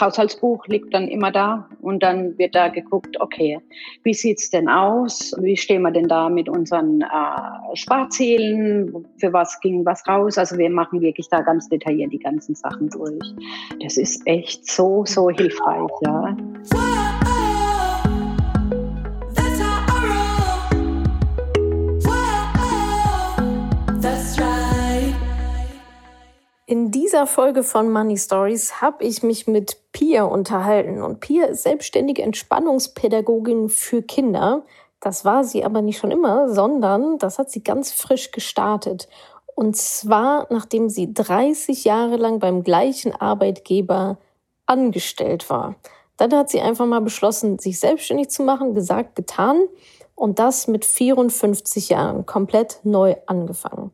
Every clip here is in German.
Haushaltsbuch liegt dann immer da und dann wird da geguckt, okay, wie sieht's denn aus? Wie stehen wir denn da mit unseren äh, Sparzielen? Für was ging was raus? Also wir machen wirklich da ganz detailliert die ganzen Sachen durch. Das ist echt so, so hilfreich, ja. In dieser Folge von Money Stories habe ich mich mit Pia unterhalten. Und Pia ist selbstständige Entspannungspädagogin für Kinder. Das war sie aber nicht schon immer, sondern das hat sie ganz frisch gestartet. Und zwar, nachdem sie 30 Jahre lang beim gleichen Arbeitgeber angestellt war. Dann hat sie einfach mal beschlossen, sich selbstständig zu machen, gesagt, getan. Und das mit 54 Jahren, komplett neu angefangen.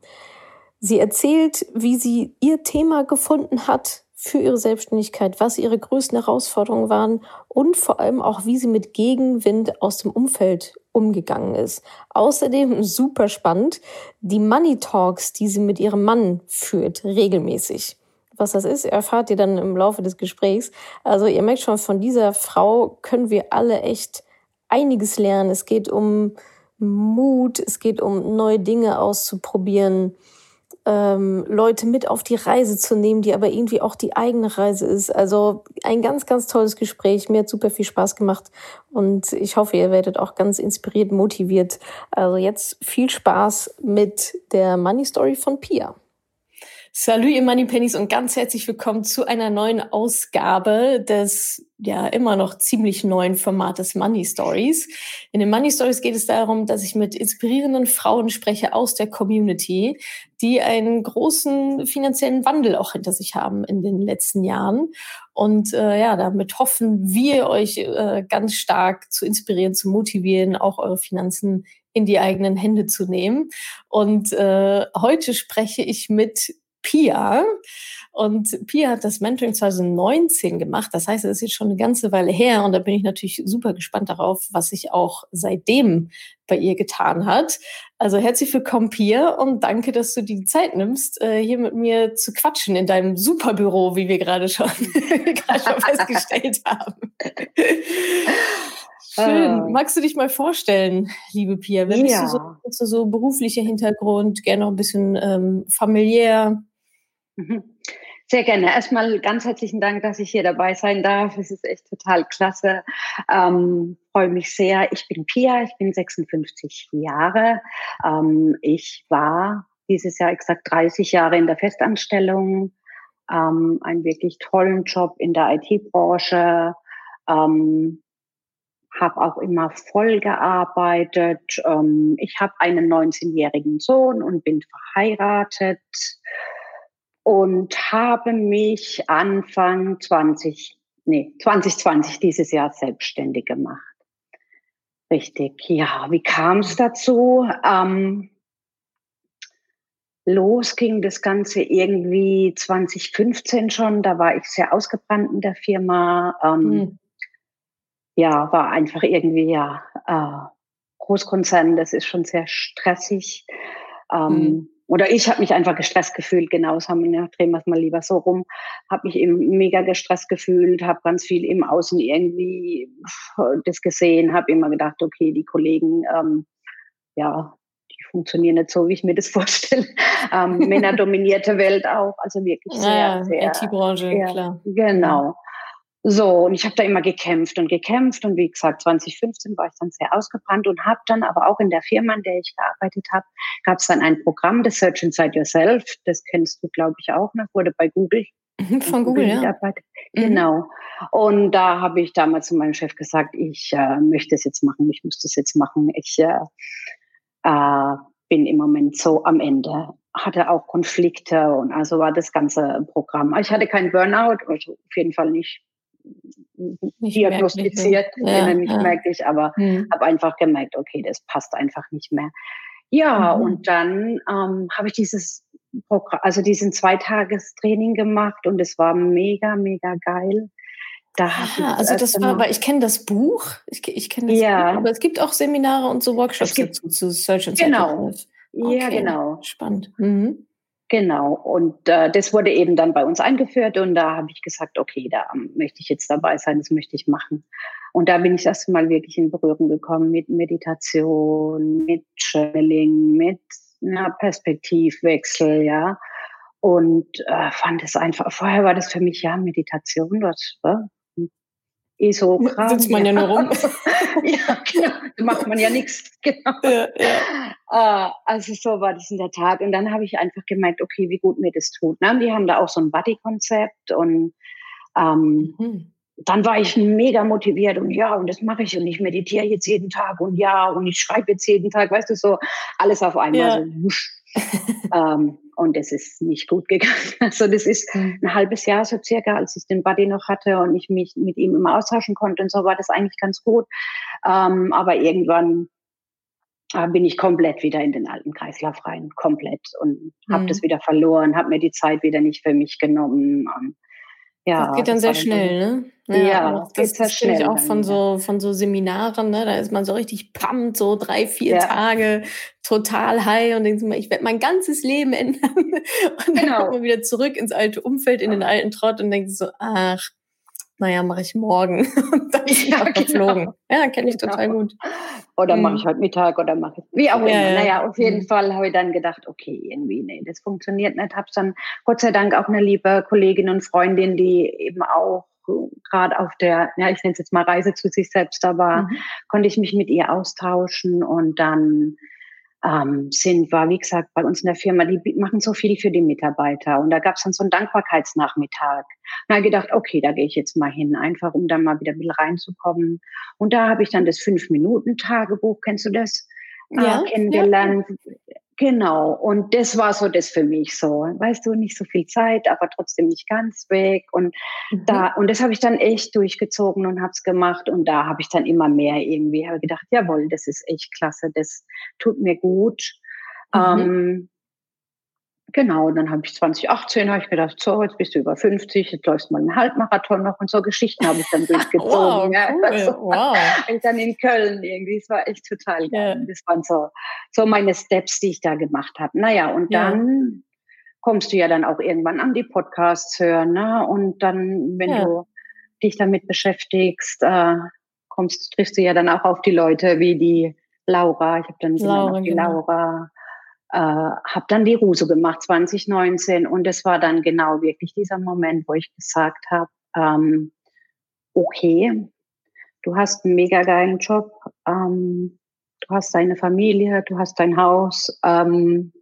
Sie erzählt, wie sie ihr Thema gefunden hat für ihre Selbstständigkeit, was ihre größten Herausforderungen waren und vor allem auch, wie sie mit Gegenwind aus dem Umfeld umgegangen ist. Außerdem super spannend, die Money Talks, die sie mit ihrem Mann führt, regelmäßig. Was das ist, erfahrt ihr dann im Laufe des Gesprächs. Also ihr merkt schon, von dieser Frau können wir alle echt einiges lernen. Es geht um Mut, es geht um neue Dinge auszuprobieren ähm, Leute mit auf die Reise zu nehmen, die aber irgendwie auch die eigene Reise ist. Also ein ganz, ganz tolles Gespräch. Mir hat super viel Spaß gemacht und ich hoffe, ihr werdet auch ganz inspiriert, motiviert. Also jetzt viel Spaß mit der Money Story von Pia. Salut, ihr Money Pennies und ganz herzlich willkommen zu einer neuen Ausgabe des ja immer noch ziemlich neuen Formates Money Stories. In den Money Stories geht es darum, dass ich mit inspirierenden Frauen spreche aus der Community, die einen großen finanziellen Wandel auch hinter sich haben in den letzten Jahren. Und äh, ja, damit hoffen wir euch äh, ganz stark zu inspirieren, zu motivieren, auch eure Finanzen in die eigenen Hände zu nehmen. Und äh, heute spreche ich mit Pia. Und Pia hat das Mentoring 2019 gemacht. Das heißt, es ist jetzt schon eine ganze Weile her. Und da bin ich natürlich super gespannt darauf, was sich auch seitdem bei ihr getan hat. Also herzlich willkommen, Pia, und danke, dass du die Zeit nimmst, äh, hier mit mir zu quatschen in deinem Superbüro, wie wir gerade schon, gerade schon festgestellt haben. Schön. Uh. Magst du dich mal vorstellen, liebe Pia? Wer ja. bist du so, bist du so beruflicher Hintergrund, gerne noch ein bisschen ähm, familiär? Mhm. Sehr gerne. Erstmal ganz herzlichen Dank, dass ich hier dabei sein darf. Es ist echt total klasse. Ähm, freue mich sehr. Ich bin Pia, ich bin 56 Jahre. Ähm, ich war dieses Jahr exakt 30 Jahre in der Festanstellung, ähm, einen wirklich tollen Job in der IT-Branche, ähm, habe auch immer voll gearbeitet. Ähm, ich habe einen 19-jährigen Sohn und bin verheiratet und habe mich Anfang 20, nee, 2020 dieses Jahr selbstständig gemacht. Richtig, ja. Wie kam es dazu? Ähm, los ging das Ganze irgendwie 2015 schon. Da war ich sehr ausgebrannt in der Firma. Ähm, mhm. Ja, war einfach irgendwie ja äh, Großkonzern. Das ist schon sehr stressig. Ähm, mhm oder ich habe mich einfach gestresst gefühlt, genau, das haben wir, drehen wir es mal lieber so rum, habe mich eben mega gestresst gefühlt, habe ganz viel im Außen irgendwie das gesehen, habe immer gedacht, okay, die Kollegen, ähm, ja, die funktionieren nicht so, wie ich mir das vorstelle. Ähm, Männerdominierte Welt auch, also wirklich sehr, ja, sehr. IT-Branche, klar. Genau. So, und ich habe da immer gekämpft und gekämpft und wie gesagt, 2015 war ich dann sehr ausgebrannt und habe dann aber auch in der Firma, in der ich gearbeitet habe, gab es dann ein Programm, das Search Inside Yourself, das kennst du, glaube ich, auch noch, wurde bei Google. Mhm, von Google, Google ja. Mhm. Genau. Und da habe ich damals zu meinem Chef gesagt, ich äh, möchte es jetzt machen, ich muss das jetzt machen. Ich äh, äh, bin im Moment so am Ende hatte auch Konflikte und also war das ganze Programm. Ich hatte keinen Burnout, also auf jeden Fall nicht nicht diagnostiziert, ja, ja, nicht ja. merklich, aber mhm. habe einfach gemerkt, okay, das passt einfach nicht mehr. Ja, mhm. und dann ähm, habe ich dieses Programm, also diesen Zweitagestraining gemacht und es war mega, mega geil. Da ah, also das war, aber ich kenne das Buch, ich, ich kenne das ja. Buch, aber es gibt auch Seminare und so Workshops gibt, dazu zu Search and Genau. Okay. Ja, genau. Spannend. Mhm. Genau, und äh, das wurde eben dann bei uns eingeführt und da habe ich gesagt, okay, da möchte ich jetzt dabei sein, das möchte ich machen. Und da bin ich erst mal wirklich in Berührung gekommen mit Meditation, mit Channeling, mit na, Perspektivwechsel, ja. Und äh, fand es einfach, vorher war das für mich ja Meditation, das war eh so Kram. Sitzt man ja nur rum. ja, genau. Da macht man ja nichts. Genau. Ja, ja. Äh, also so war das in der Tat. Und dann habe ich einfach gemerkt, okay, wie gut mir das tut. Ne? Die haben da auch so ein Buddy-Konzept und ähm, mhm. dann war ich mega motiviert und ja, und das mache ich und ich meditiere jetzt jeden Tag und ja, und ich schreibe jetzt jeden Tag, weißt du, so alles auf einmal. Ja. So, wusch. ähm, und es ist nicht gut gegangen. Also das ist mhm. ein halbes Jahr so circa, als ich den Buddy noch hatte und ich mich mit ihm immer austauschen konnte und so war das eigentlich ganz gut. Ähm, aber irgendwann äh, bin ich komplett wieder in den alten Kreislauf rein, komplett und habe mhm. das wieder verloren, habe mir die Zeit wieder nicht für mich genommen. Und ja, das geht dann das sehr schnell, ne? Ja, ja das, das kenne ich auch von so, von so Seminaren, ne? Da ist man so richtig pumpt, so drei, vier ja. Tage total high und denkt man, ich werde mein ganzes Leben ändern. Und dann genau. kommt man wieder zurück ins alte Umfeld, in den alten Trott und denkt so, ach, naja, mache ich morgen. und dann ist ja, genau. verflogen. Ja, kenne ich genau. total gut. Oder mache ich mhm. heute Mittag oder mache ich, wie auch immer. Ja, Naja, auf jeden mhm. Fall habe ich dann gedacht, okay, irgendwie, nee, das funktioniert nicht. Habe dann Gott sei Dank auch eine liebe Kollegin und Freundin, die eben auch gerade auf der, ja, ich nenne es jetzt mal Reise zu sich selbst da war, mhm. konnte ich mich mit ihr austauschen und dann ähm, sind wir, wie gesagt, bei uns in der Firma, die machen so viel für die Mitarbeiter. Und da gab es dann so einen Dankbarkeitsnachmittag. Da gedacht, okay, da gehe ich jetzt mal hin, einfach um dann mal wieder ein bisschen reinzukommen. Und da habe ich dann das Fünf-Minuten-Tagebuch, kennst du das? Ja, äh, kennengelernt. Ja. Genau, und das war so das für mich so. Weißt du, nicht so viel Zeit, aber trotzdem nicht ganz weg. Und mhm. da, und das habe ich dann echt durchgezogen und habe es gemacht. Und da habe ich dann immer mehr irgendwie habe gedacht, jawohl, das ist echt klasse, das tut mir gut. Mhm. Ähm, Genau, dann habe ich 2018 habe ich gedacht, so, jetzt bist du über 50, jetzt läufst du mal einen Halbmarathon noch und so Geschichten habe ich dann durchgezogen. wow, cool. ja, also, wow. Ich dann in Köln irgendwie, es war echt total geil. Yeah. Das waren so, so meine Steps, die ich da gemacht habe. Naja, und dann kommst du ja dann auch irgendwann an die Podcasts hören, ne? Und dann, wenn yeah. du dich damit beschäftigst, äh, kommst, triffst du ja dann auch auf die Leute wie die Laura, ich habe dann Laura, die genau. Laura, äh, habe dann die Ruso gemacht 2019 und es war dann genau wirklich dieser Moment, wo ich gesagt habe, ähm, okay, du hast einen mega geilen Job, ähm, du hast deine Familie, du hast dein Haus, ähm,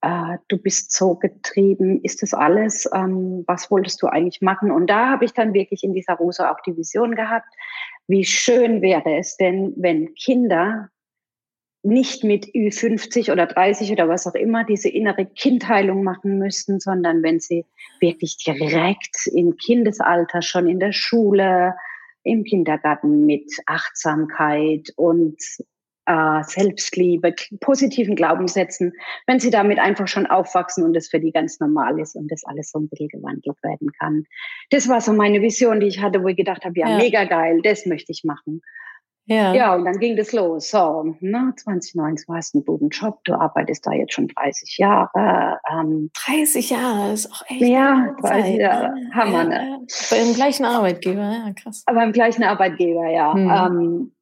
äh, du bist so getrieben, ist das alles? Ähm, was wolltest du eigentlich machen? Und da habe ich dann wirklich in dieser Rose auch die Vision gehabt, wie schön wäre es denn, wenn Kinder nicht mit Ü50 oder 30 oder was auch immer diese innere Kindheilung machen müssten, sondern wenn sie wirklich direkt im Kindesalter schon in der Schule, im Kindergarten mit Achtsamkeit und äh, Selbstliebe, positiven Glaubenssätzen, wenn sie damit einfach schon aufwachsen und es für die ganz normal ist und das alles so ein bisschen gewandelt werden kann. Das war so meine Vision, die ich hatte, wo ich gedacht habe, ja, ja. mega geil, das möchte ich machen. Ja. ja, und dann ging das los. So, ne, 2019 war es ein guten Job. Du arbeitest da jetzt schon 30 Jahre. Ähm, 30 Jahre ist auch echt. Ja, 30 Jahre. Ne? Hammer, ne? Beim gleichen Arbeitgeber, ja, krass. Aber beim gleichen Arbeitgeber, ja. Hm. Ähm,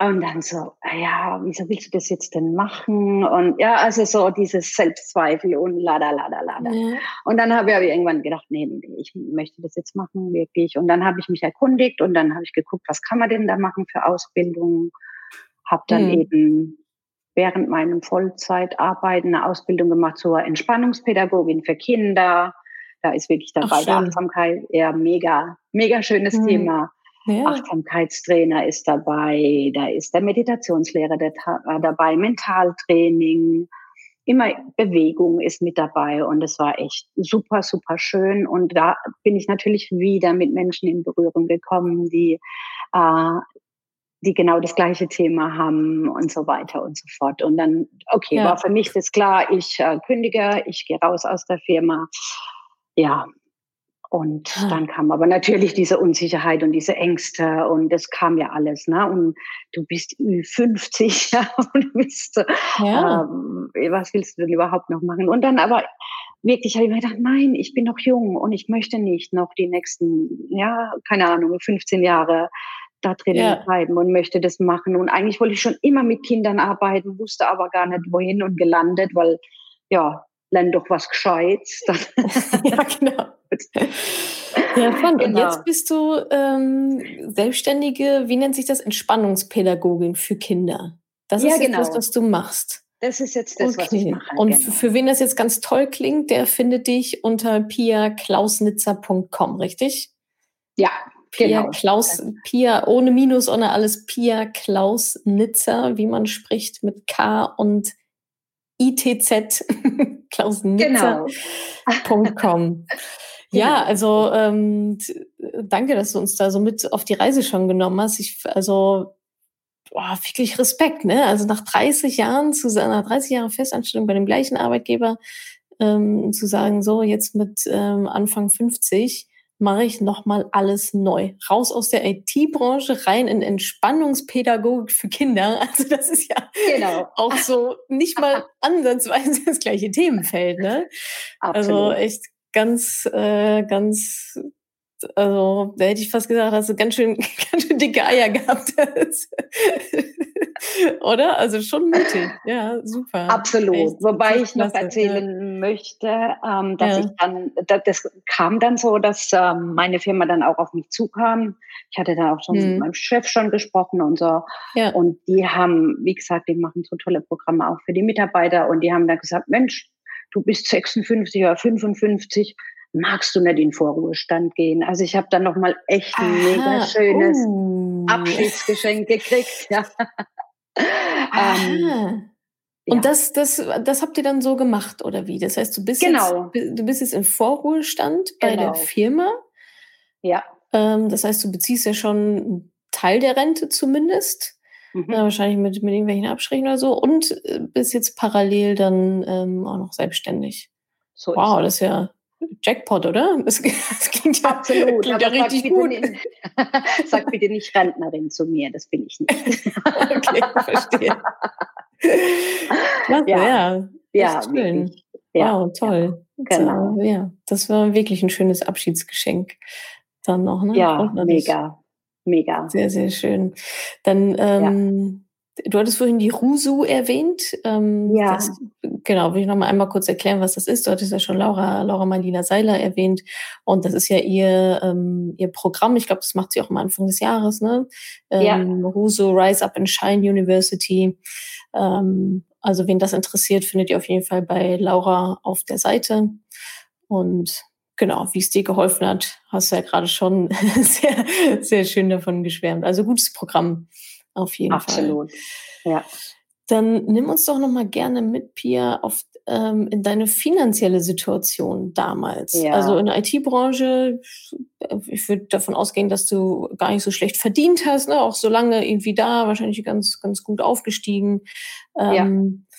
und dann so, ah ja, wieso willst du das jetzt denn machen? Und ja, also so dieses Selbstzweifel und lada, lada, lada. Ja. Und dann habe ich irgendwann gedacht, nee, nee, ich möchte das jetzt machen, wirklich. Und dann habe ich mich erkundigt und dann habe ich geguckt, was kann man denn da machen für Ausbildung? Habe dann mhm. eben während meinem Vollzeitarbeiten eine Ausbildung gemacht zur Entspannungspädagogin für Kinder. Da ist wirklich dabei Ach, Achtsamkeit, ja, mega, mega schönes mhm. Thema. Ja. Achtsamkeitstrainer ist dabei, da ist der Meditationslehrer der, äh, dabei, Mentaltraining, immer Bewegung ist mit dabei und es war echt super, super schön. Und da bin ich natürlich wieder mit Menschen in Berührung gekommen, die, äh, die genau das gleiche Thema haben und so weiter und so fort. Und dann, okay, ja. war für mich das klar, ich äh, kündige, ich gehe raus aus der Firma. Ja, Und ah. dann kam aber natürlich diese Unsicherheit und diese Ängste und das kam ja alles. Ne? Und du bist 50 ja, und bist so, ja. ähm, was willst du denn überhaupt noch machen? Und dann aber wirklich habe ich mir gedacht, nein, ich bin noch jung und ich möchte nicht noch die nächsten, ja, keine Ahnung, 15 Jahre da drin ja. bleiben und möchte das machen. Und eigentlich wollte ich schon immer mit Kindern arbeiten, wusste aber gar nicht wohin und gelandet, weil ja, lern doch was Gescheites. ja, genau. Ja, fun. Genau. Und jetzt bist du ähm, selbstständige, wie nennt sich das, Entspannungspädagogin für Kinder. Das ja, ist genau. das, was du machst. Das ist jetzt das, okay. was ich mache. Und genau. für wen das jetzt ganz toll klingt, der findet dich unter piaklausnitzer.com, richtig? Ja, Pia genau. Klaus, Pia ohne Minus, ohne alles, Pia Klaus Nitzer, wie man spricht, mit K und ITZ, klausnitzer.com. Genau. Ja, also ähm, danke, dass du uns da so mit auf die Reise schon genommen hast. Ich, also boah, wirklich Respekt, ne? Also nach 30 Jahren, zu nach 30 Jahren Festanstellung bei dem gleichen Arbeitgeber, ähm, zu sagen, so jetzt mit ähm, Anfang 50 mache ich nochmal alles neu. Raus aus der IT-Branche, rein in Entspannungspädagogik für Kinder. Also das ist ja genau. auch so nicht mal ansatzweise das gleiche Themenfeld. Ne? Absolut. Also echt ganz, äh, ganz also da hätte ich fast gesagt, hast du ganz schön, ganz schön dicke Eier gehabt. Oder? Also schon mutig. Ja, super. Absolut. Echt, Wobei ich noch erzählen ja. möchte, ähm, dass ja. ich dann, das kam dann so, dass ähm, meine Firma dann auch auf mich zukam. Ich hatte dann auch schon hm. mit meinem Chef schon gesprochen und so. Ja. Und die haben, wie gesagt, die machen so tolle Programme auch für die Mitarbeiter und die haben dann gesagt, Mensch, du bist 56 oder 55, magst du nicht in Vorruhestand gehen? Also ich habe dann nochmal echt ein Aha, mega schönes uh. Abschiedsgeschenk gekriegt. Ja. ähm, und ja. das, das, das habt ihr dann so gemacht, oder wie? Das heißt, du bist, genau. jetzt, du bist jetzt im Vorruhestand bei genau. der Firma. Ja. Ähm, das heißt, du beziehst ja schon einen Teil der Rente zumindest. Mhm. Ja, wahrscheinlich mit, mit irgendwelchen Abstrichen oder so. Und äh, bist jetzt parallel dann ähm, auch noch selbstständig. So wow, das ist ja Jackpot, oder? Das, das klingt ja, Absolut, klingt ja richtig sag gut. Nicht, sag bitte nicht Rentnerin zu mir, das bin ich nicht. okay, verstehe. Klasse, ja, ja, ja, schön. Ja, wow, toll. Ja, genau. So, ja, das war wirklich ein schönes Abschiedsgeschenk dann noch. Ne? Ja, mega, mega. Sehr, sehr schön. Dann ähm, Du hattest vorhin die Rusu erwähnt. Ähm, ja. Das, genau, will ich noch mal einmal kurz erklären, was das ist. Du hattest ja schon Laura, Laura Marlina Seiler erwähnt. Und das ist ja ihr, ähm, ihr Programm. Ich glaube, das macht sie auch am Anfang des Jahres, ne? Ähm, ja. Rusu Rise Up and Shine University. Ähm, also, wen das interessiert, findet ihr auf jeden Fall bei Laura auf der Seite. Und genau, wie es dir geholfen hat, hast du ja gerade schon sehr, sehr schön davon geschwärmt. Also gutes Programm. Auf jeden Absolut. Fall. Absolut. Ja. Dann nimm uns doch noch mal gerne mit, Pia, auf, ähm, in deine finanzielle Situation damals. Ja. Also in der IT-Branche, ich würde davon ausgehen, dass du gar nicht so schlecht verdient hast, ne? auch so lange irgendwie da, wahrscheinlich ganz, ganz gut aufgestiegen. Ähm, ja.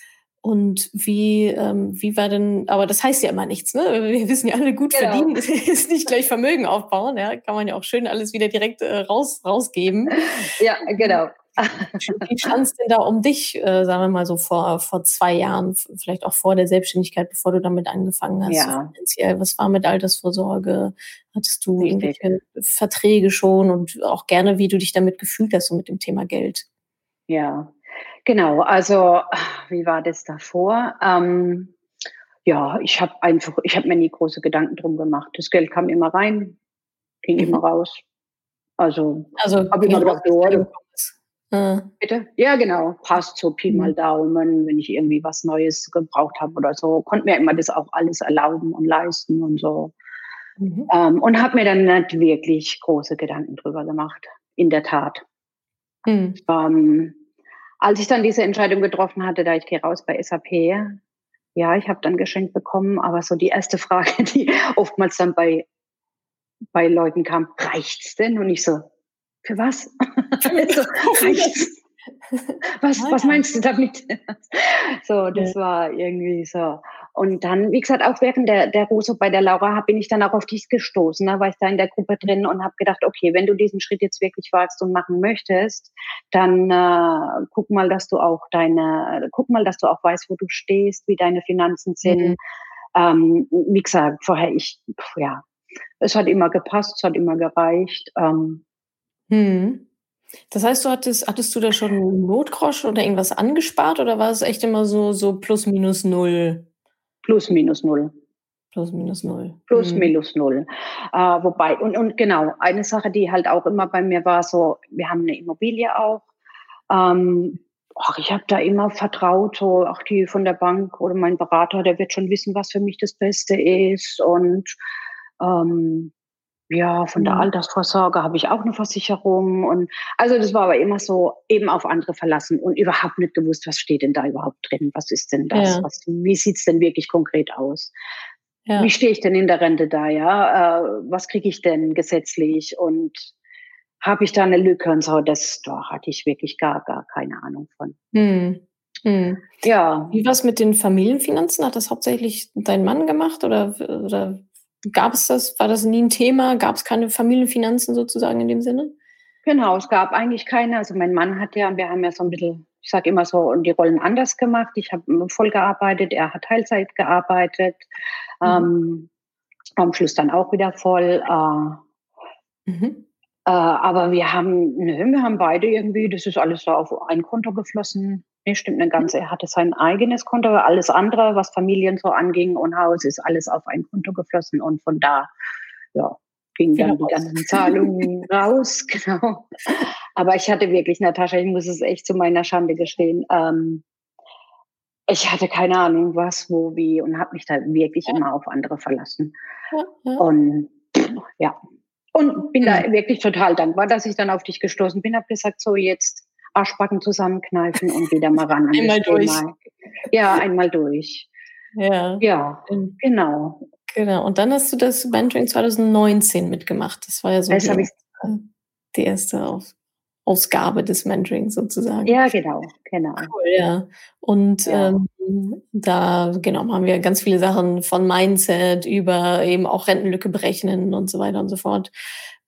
Und wie, ähm, wie war denn, aber das heißt ja immer nichts, ne? Wir wissen ja alle, gut genau. verdienen ist nicht gleich Vermögen aufbauen, ja. Kann man ja auch schön alles wieder direkt äh, raus, rausgeben. Ja, genau. Wie stand es denn da um dich, äh, sagen wir mal so vor, vor zwei Jahren, vielleicht auch vor der Selbstständigkeit, bevor du damit angefangen hast? Ja. Finanziell? Was war mit Altersvorsorge? Hattest du Richtig. irgendwelche Verträge schon und auch gerne, wie du dich damit gefühlt hast, so mit dem Thema Geld? Ja, genau. Also, wie war das davor? Ähm, ja, ich habe einfach, ich habe mir nie große Gedanken drum gemacht. Das Geld kam immer rein, ging mhm. immer raus. Also, also habe ich mir gedacht, oh, äh. Bitte? Ja, genau. Passt so Pi mal mhm. Daumen, wenn ich irgendwie was Neues gebraucht habe oder so. Konnte mir immer das auch alles erlauben und leisten und so. Mhm. Ähm, und habe mir dann nicht wirklich große Gedanken drüber gemacht. In der Tat. Mhm. Ähm, als ich dann diese Entscheidung getroffen hatte, da ich gehe raus bei SAP, ja, ich habe dann geschenkt bekommen, aber so die erste Frage, die oftmals dann bei, bei Leuten kam, reicht's denn? Und ich so, für was? also, was, was meinst du damit? so, das war irgendwie so. Und dann, wie gesagt, auch während der, der Russo bei der Laura bin ich dann auch auf dich gestoßen. Da war ich da in der Gruppe drin und habe gedacht, okay, wenn du diesen Schritt jetzt wirklich wagst und machen möchtest, dann äh, guck mal, dass du auch deine, guck mal, dass du auch weißt, wo du stehst, wie deine Finanzen sind. Mhm. Ähm, wie gesagt, vorher ich, ja, es hat immer gepasst, es hat immer gereicht. Ähm, hm. Das heißt, du hattest, hattest du da schon einen Notgroschen oder irgendwas angespart oder war es echt immer so, so plus minus null? Plus minus null. Plus minus null. Plus hm. minus null. Äh, wobei, und, und genau, eine Sache, die halt auch immer bei mir war, so, wir haben eine Immobilie auch. Ähm, ach, ich habe da immer vertraut, so auch die von der Bank oder mein Berater, der wird schon wissen, was für mich das Beste ist. Und ähm, ja, von der mhm. Altersvorsorge habe ich auch eine Versicherung. Und also das war aber immer so eben auf andere verlassen und überhaupt nicht gewusst, was steht denn da überhaupt drin? Was ist denn das? Ja. Was, wie sieht's denn wirklich konkret aus? Ja. Wie stehe ich denn in der Rente da, ja? Äh, was kriege ich denn gesetzlich? Und habe ich da eine Lücke und so? Das da hatte ich wirklich gar, gar keine Ahnung von. Hm. Hm. Ja. Wie war es mit den Familienfinanzen? Hat das hauptsächlich dein Mann gemacht oder, oder Gab es das? War das nie ein Thema? Gab es keine Familienfinanzen sozusagen in dem Sinne? Genau, es gab eigentlich keine. Also mein Mann hat ja, wir haben ja so ein bisschen, ich sage immer so, die Rollen anders gemacht. Ich habe voll gearbeitet, er hat Teilzeit gearbeitet. Mhm. Ähm, am Schluss dann auch wieder voll. Äh, mhm. äh, aber wir haben, nö, wir haben beide irgendwie, das ist alles so auf ein Konto geflossen. Nee, stimmt nicht ganz. Er hatte sein eigenes Konto, aber alles andere, was Familien so anging und Haus, ist alles auf ein Konto geflossen und von da, ja, gingen dann die ganzen Zahlungen raus, genau. Aber ich hatte wirklich, Natascha, ich muss es echt zu meiner Schande gestehen, ähm, ich hatte keine Ahnung, was, wo, wie und habe mich da wirklich ja. immer auf andere verlassen. Ja, ja. Und ja, und bin da wirklich total dankbar, dass ich dann auf dich gestoßen bin, habe gesagt, so jetzt Arschbacken zusammenkneifen und wieder mal ran. einmal durch. Thema. Ja, einmal durch. Ja. Ja, genau. Genau. Und dann hast du das Mentoring 2019 mitgemacht. Das war ja so die, erste, die erste Ausgabe des Mentoring sozusagen. Ja, genau, genau. Cool, ja. Und ja. Ähm, da genau haben wir ganz viele Sachen von Mindset über eben auch Rentenlücke berechnen und so weiter und so fort.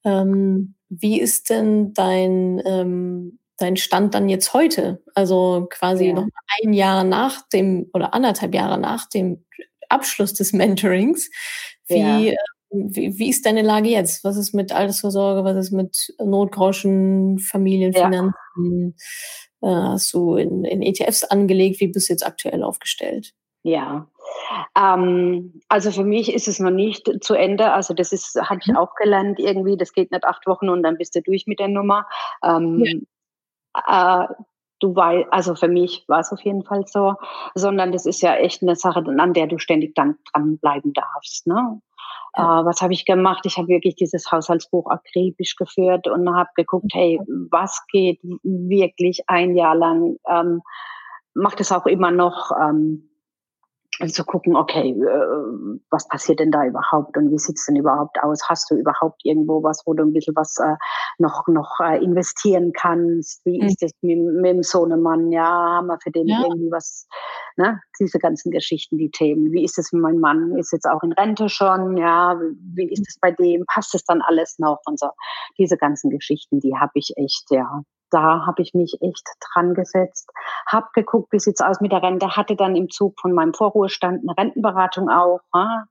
Ähm, wie ist denn dein ähm, dein Stand dann jetzt heute? Also quasi ja. noch ein Jahr nach dem oder anderthalb Jahre nach dem Abschluss des Mentorings. Wie, ja. Äh, wie, wie, ist deine Lage jetzt? Was ist mit Altersvorsorge? Was ist mit Notgroschen, Familienfinanzen? Ja. Äh, hast du in, in ETFs angelegt? Wie bist du jetzt aktuell aufgestellt? Ja, ähm, also für mich ist es noch nicht zu Ende. Also das ist, habe ich mhm. auch gelernt irgendwie. Das geht nicht acht Wochen und dann bist du durch mit der Nummer. Ähm, ja äh, du weißt, also für mich war es auf jeden Fall so, sondern das ist ja echt eine Sache, an der du ständig dann dranbleiben darfst. Ne? Ja. Äh, was habe ich gemacht? Ich habe wirklich dieses Haushaltsbuch akribisch geführt und habe geguckt, hey, was geht wirklich ein Jahr lang? Ähm, macht es auch immer noch. Ähm, zu gucken, okay, äh, was passiert denn da überhaupt und wie sieht's denn überhaupt aus? Hast du überhaupt irgendwo was, wo du ein bisschen was äh, noch, noch äh, investieren kannst? Wie mhm. ist das mit, mit dem Sohnemann? Ja, haben wir für den ja. irgendwie was, ne? Diese ganzen Geschichten, die Themen. Wie ist es mit meinem Mann? Ist jetzt auch in Rente schon? Ja, wie ist es bei dem? Passt es dann alles noch? Und so. Diese ganzen Geschichten, die habe ich echt, ja, da habe ich mich echt dran gesetzt, habe geguckt, wie sieht's aus mit der Rente, hatte dann im Zug von meinem Vorruhestand eine Rentenberatung auch, ja,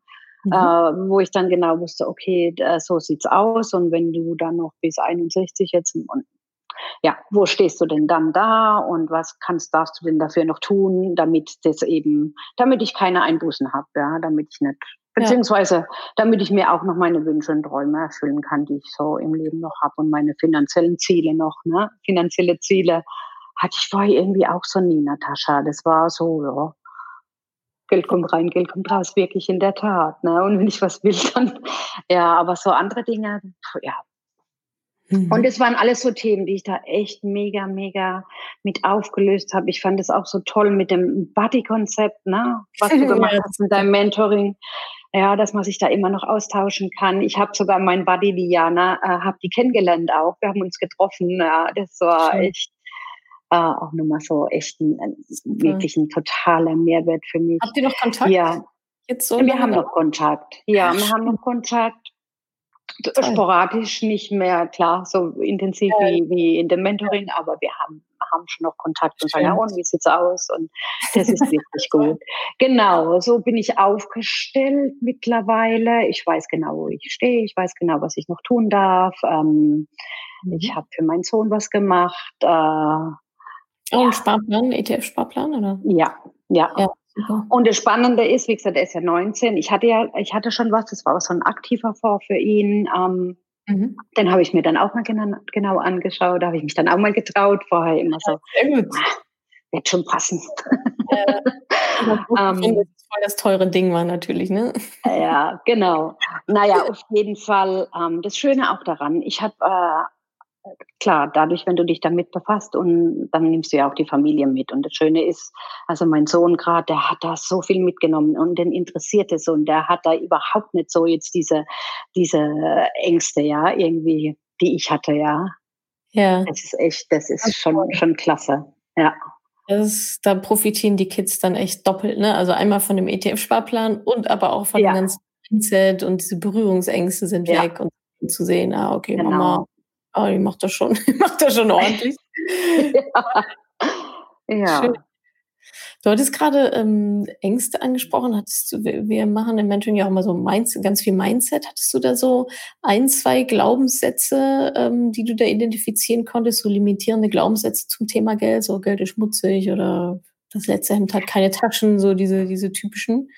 mhm. äh, wo ich dann genau wusste, okay, so sieht's aus und wenn du dann noch bis 61 jetzt und ja, wo stehst du denn dann da und was kannst, darfst du denn dafür noch tun, damit das eben, damit ich keine Einbußen habe, ja, damit ich nicht Beziehungsweise, ja. damit ich mir auch noch meine Wünsche und Träume erfüllen kann, die ich so im Leben noch habe und meine finanziellen Ziele noch. Ne? Finanzielle Ziele hatte ich vorher irgendwie auch so nie, Natascha. Das war so, ja, Geld kommt rein, Geld kommt raus, wirklich in der Tat. Ne? Und wenn ich was will, dann, ja, aber so andere Dinge, ja. Mhm. Und es waren alles so Themen, die ich da echt mega, mega mit aufgelöst habe. Ich fand es auch so toll mit dem Buddy-Konzept, ne? was du gemacht hast in deinem Mentoring ja, dass man sich da immer noch austauschen kann. Ich habe sogar meinen Buddy Liana, äh, habe die kennengelernt auch. Wir haben uns getroffen. Ja, das war Schön. echt äh, auch nochmal so echt ein, ein wirklich ein totaler Mehrwert für mich. Habt ihr noch Kontakt? Ja. Jetzt so wir haben noch Kontakt. Ja, wir haben noch Kontakt. Sporadisch nicht mehr, klar, so intensiv ja. wie, wie in dem Mentoring, aber wir haben haben schon noch Kontakt und sagen, ja, und wie sieht's aus? Und das ist wirklich gut. Genau, so bin ich aufgestellt mittlerweile. Ich weiß genau, wo ich stehe. Ich weiß genau, was ich noch tun darf. Ähm, mhm. Ich habe für meinen Sohn was gemacht. Äh, oh, ein Sparplan, ETF-Sparplan, oder? Ja, ja. ja. Und das Spannende ist, wie gesagt, er ist ja 19. Ich hatte ja, ich hatte schon was, das war auch so ein aktiver Fonds für ihn. Ähm, Mhm. Den habe ich mir dann auch mal genau, genau angeschaut, da habe ich mich dann auch mal getraut, vorher immer so, ja, ah, wird schon passen. Ja, ähm, voll das teure Ding war natürlich, ne? Ja, genau. Naja, auf jeden Fall, ähm, das Schöne auch daran, ich habe äh, klar, dadurch, wenn du dich damit befasst und dann nimmst du ja auch die Familie mit. Und das Schöne ist, also mein Sohn gerade, der hat da so viel mitgenommen und den interessiert es und der hat da überhaupt nicht so jetzt diese, diese Ängste, ja, irgendwie, die ich hatte, ja. Ja. Das ist echt, das ist schon, schon klasse, ja. Das, da profitieren die Kids dann echt doppelt, ne? Also einmal von dem ETF-Sparplan und aber auch von ja. dem ganzen Mindset und diese Berührungsängste sind ja. weg und zu sehen, ah, okay, genau. Mama Oh, die macht das schon, die macht das schon ordentlich. ja. ja. Du hattest gerade ähm, Ängste angesprochen. Hattest du, wir machen im Mentoring ja auch immer so Mindset, ganz viel Mindset. Hattest du da so ein, zwei Glaubenssätze, ähm, die du da identifizieren konntest, so limitierende Glaubenssätze zum Thema Geld, so Geld ist schmutzig oder das letzte Hemd hat keine Taschen, so diese, diese typischen.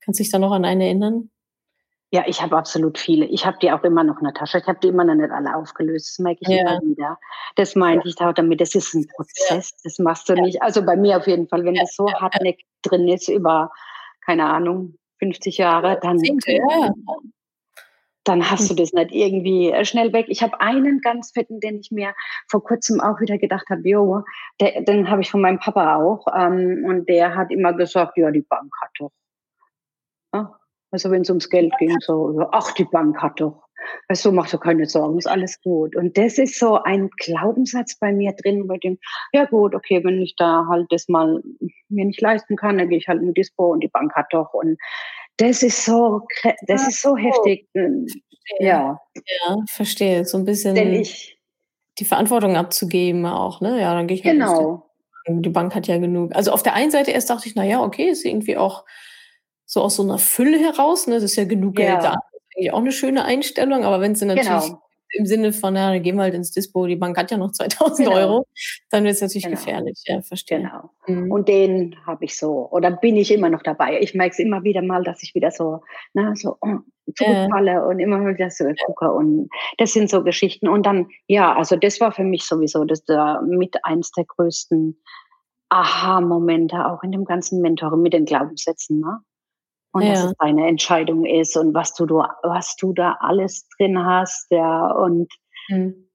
Kannst du dich da noch an einen erinnern? Ja, ich habe absolut viele. Ich habe die auch immer noch in der Tasche. Ich habe die immer noch nicht alle aufgelöst. Das merke ich ja. immer wieder. Das meinte ich auch damit. Das ist ein Prozess. Das machst du ja. nicht. Also bei mir auf jeden Fall. Wenn das so hartnäckig drin ist über, keine Ahnung, 50 Jahre, dann, dann hast du das nicht irgendwie äh, schnell weg. Ich habe einen ganz fetten, den ich mir vor kurzem auch wieder gedacht habe, jo, der, den habe ich von meinem Papa auch. Ähm, und der hat immer gesagt, ja, die Bank hat doch. Also wenn es ums Geld ging, so, ach, die Bank hat doch. Weißt du, mach dir keine Sorgen, ist alles gut. Und das ist so ein Glaubenssatz bei mir drin, bei dem, ja gut, okay, wenn ich da halt das mal mir nicht leisten kann, dann gehe ich halt in die Dispo und die Bank hat doch. Und das ist so, das ist so heftig. Ja. Ja, verstehe. So ein bisschen ich, die Verantwortung abzugeben auch, ne? Ja, dann gehe ich halt Genau. Die Bank hat ja genug. Also auf der einen Seite erst dachte ich, na ja, okay, ist irgendwie auch so aus so einer Fülle heraus, ne? Das ist ja genug ja. Geld da. Das ist eigentlich auch eine schöne Einstellung, aber wenn es natürlich genau. im Sinne von, ja, dann gehen wir halt ins Dispo, die Bank hat ja noch 2000 genau. Euro, dann wird es natürlich genau. gefährlich. Ja, verstehe. Genau. Mhm. Und den habe ich so, oder bin ich immer noch dabei. Ich merke es immer wieder mal, dass ich wieder so, na, so oh, zurückfalle äh. und immer wieder so gucke. Und das sind so Geschichten. Und dann, ja, also das war für mich sowieso das der, mit eins der größten Aha-Momente auch in dem ganzen Mentoring mit den Glaubenssätzen. Ne? Und ja. dass es deine Entscheidung ist und was du, was du da alles drin hast, ja, und mhm.